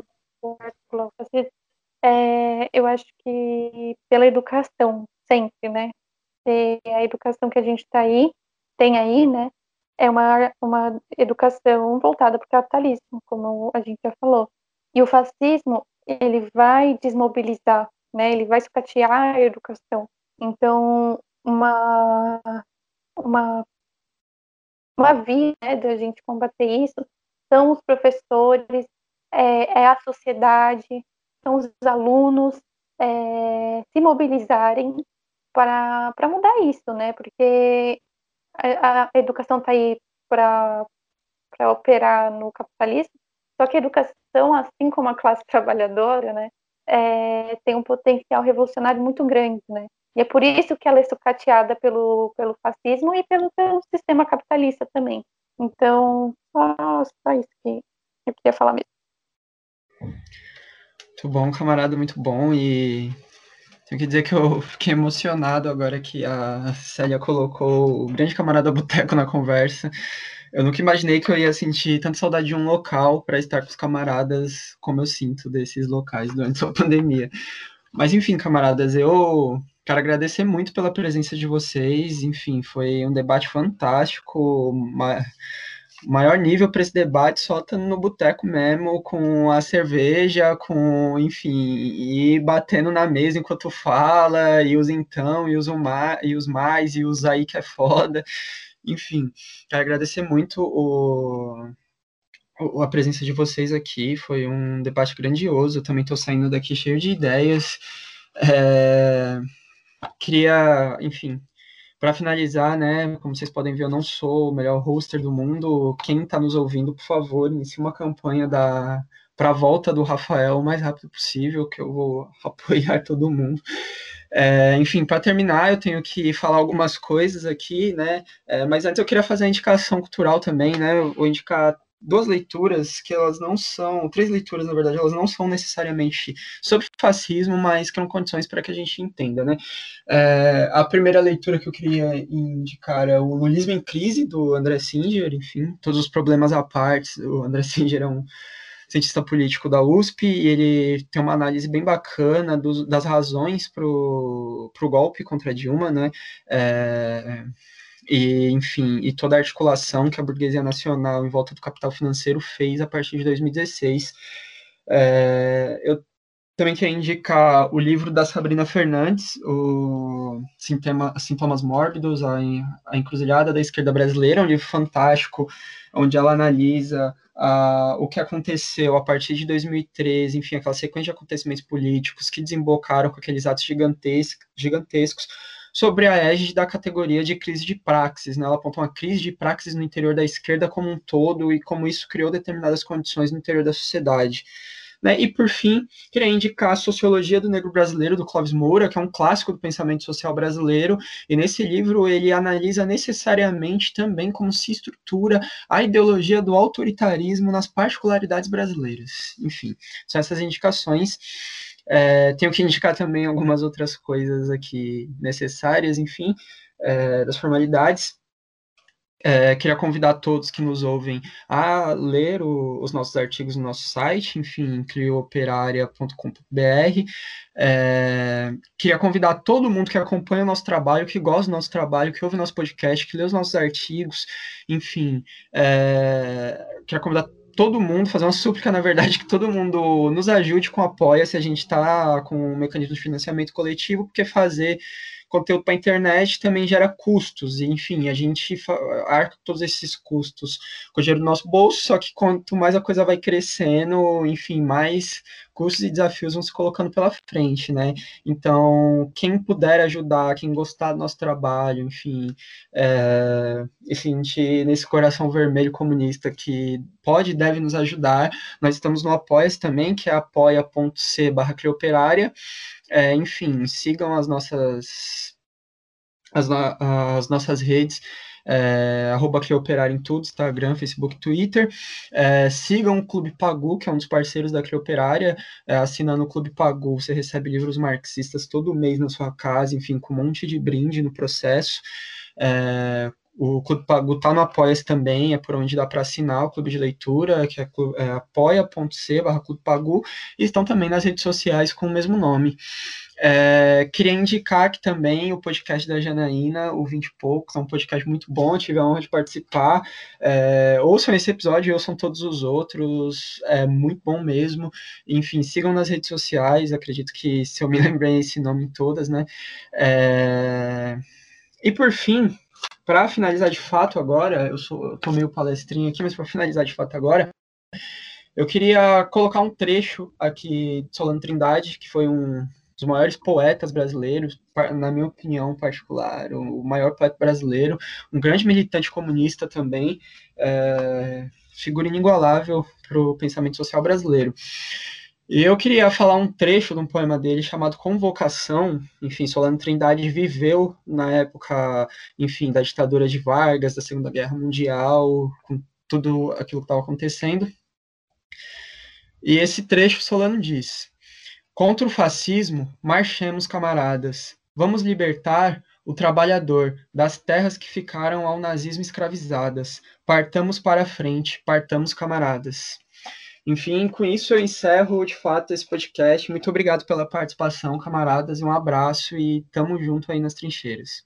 É, eu acho que pela educação, sempre, né? E a educação que a gente tá aí, tem aí, né? É uma, uma educação voltada para o capitalismo, como a gente já falou. E o fascismo, ele vai desmobilizar, né? Ele vai sucatear a educação. Então, uma, uma, uma via né, da gente combater isso são os professores, é, é a sociedade, são os alunos é, se mobilizarem para mudar isso, né? Porque a, a educação está aí para operar no capitalismo, só que a educação, assim como a classe [laughs] trabalhadora, né, é, tem um potencial revolucionário muito grande, né? E é por isso que ela é sucateada pelo, pelo fascismo e pelo, pelo sistema capitalista também. Então, só, só isso que eu queria falar mesmo. Muito bom, camarada, muito bom. E tenho que dizer que eu fiquei emocionado agora que a Célia colocou o grande camarada Boteco na conversa. Eu nunca imaginei que eu ia sentir tanta saudade de um local para estar com os camaradas como eu sinto desses locais durante a pandemia. Mas enfim, camaradas, eu quero agradecer muito pela presença de vocês. Enfim, foi um debate fantástico. Maior nível para esse debate só tá no boteco mesmo, com a cerveja, com, enfim, e batendo na mesa enquanto fala, e os então, e os, uma, e os mais, e os aí que é foda. Enfim, quero agradecer muito o, a presença de vocês aqui. Foi um debate grandioso. Eu também estou saindo daqui cheio de ideias. É, queria, enfim, para finalizar, né, como vocês podem ver, eu não sou o melhor hoster do mundo. Quem está nos ouvindo, por favor, inicie uma campanha da para a volta do Rafael o mais rápido possível, que eu vou [laughs] apoiar todo mundo. É, enfim, para terminar, eu tenho que falar algumas coisas aqui, né? É, mas antes eu queria fazer a indicação cultural também, né? Eu vou indicar duas leituras que elas não são, três leituras na verdade, elas não são necessariamente sobre fascismo, mas criam condições para que a gente entenda, né? É, a primeira leitura que eu queria indicar é o Lulismo em Crise, do André Singer, enfim, todos os problemas à parte, o André [laughs] Singer é um cientista político da USP, e ele tem uma análise bem bacana dos, das razões para o golpe contra Dilma, né? É, e, enfim, e toda a articulação que a burguesia nacional em volta do capital financeiro fez a partir de 2016. É, eu também queria indicar o livro da Sabrina Fernandes, o Sintema, Sintomas Mórbidos, a, a Encruzilhada da Esquerda Brasileira, um livro fantástico, onde ela analisa o que aconteceu a partir de 2013, enfim, aquela sequência de acontecimentos políticos que desembocaram com aqueles atos gigantescos, gigantescos sobre a égide da categoria de crise de praxis. Né? Ela aponta uma crise de praxis no interior da esquerda como um todo e como isso criou determinadas condições no interior da sociedade. Né? E, por fim, queria indicar a Sociologia do Negro Brasileiro, do Clóvis Moura, que é um clássico do pensamento social brasileiro, e nesse livro ele analisa necessariamente também como se estrutura a ideologia do autoritarismo nas particularidades brasileiras. Enfim, são essas indicações. É, tenho que indicar também algumas outras coisas aqui necessárias, enfim, é, das formalidades. É, queria convidar todos que nos ouvem a ler o, os nossos artigos no nosso site, enfim, cliooperaria.com.br. É, queria convidar todo mundo que acompanha o nosso trabalho, que gosta do nosso trabalho, que ouve nosso podcast, que lê os nossos artigos, enfim. É, queria convidar todo mundo, fazer uma súplica, na verdade, que todo mundo nos ajude com apoia se a gente está com um mecanismo de financiamento coletivo, porque fazer conteúdo para a internet também gera custos, e, enfim, a gente arca todos esses custos com o dinheiro do nosso bolso, só que quanto mais a coisa vai crescendo, enfim, mais custos e desafios vão se colocando pela frente, né? Então, quem puder ajudar, quem gostar do nosso trabalho, enfim, é, enfim, nesse coração vermelho comunista que pode e deve nos ajudar, nós estamos no apoia também, que é apoia.c barra é, enfim, sigam as nossas as, as nossas redes é, arroba Cleoperária em tudo, Instagram, Facebook, Twitter. É, sigam o Clube Pagu, que é um dos parceiros da Cleoperária. É, assinando o Clube Pagu, você recebe livros marxistas todo mês na sua casa, enfim, com um monte de brinde no processo. É, o Clube Pagu está no Apoia-se também, é por onde dá para assinar o Clube de Leitura, que é, é apoia.c barra Clube Pagu, e estão também nas redes sociais com o mesmo nome. É, queria indicar que também o podcast da Janaína, o 20 e poucos, é um podcast muito bom, tive a honra de participar. É, ouçam esse episódio, ouçam todos os outros, é muito bom mesmo. Enfim, sigam nas redes sociais, acredito que se eu me [laughs] lembrei esse nome em todas, né? É, e por fim, para finalizar de fato agora, eu, sou, eu tô meio palestrinho aqui, mas para finalizar de fato agora, eu queria colocar um trecho aqui de Solano Trindade, que foi um dos maiores poetas brasileiros, na minha opinião particular, o maior poeta brasileiro, um grande militante comunista também, é, figura inigualável para o pensamento social brasileiro. E eu queria falar um trecho de um poema dele chamado Convocação. Enfim, Solano Trindade viveu na época, enfim, da ditadura de Vargas, da Segunda Guerra Mundial, com tudo aquilo que estava acontecendo. E esse trecho Solano diz: Contra o fascismo, marchemos, camaradas. Vamos libertar o trabalhador das terras que ficaram ao nazismo escravizadas. Partamos para a frente, partamos, camaradas. Enfim, com isso eu encerro de fato esse podcast. Muito obrigado pela participação, camaradas, um abraço e tamo junto aí nas trincheiras.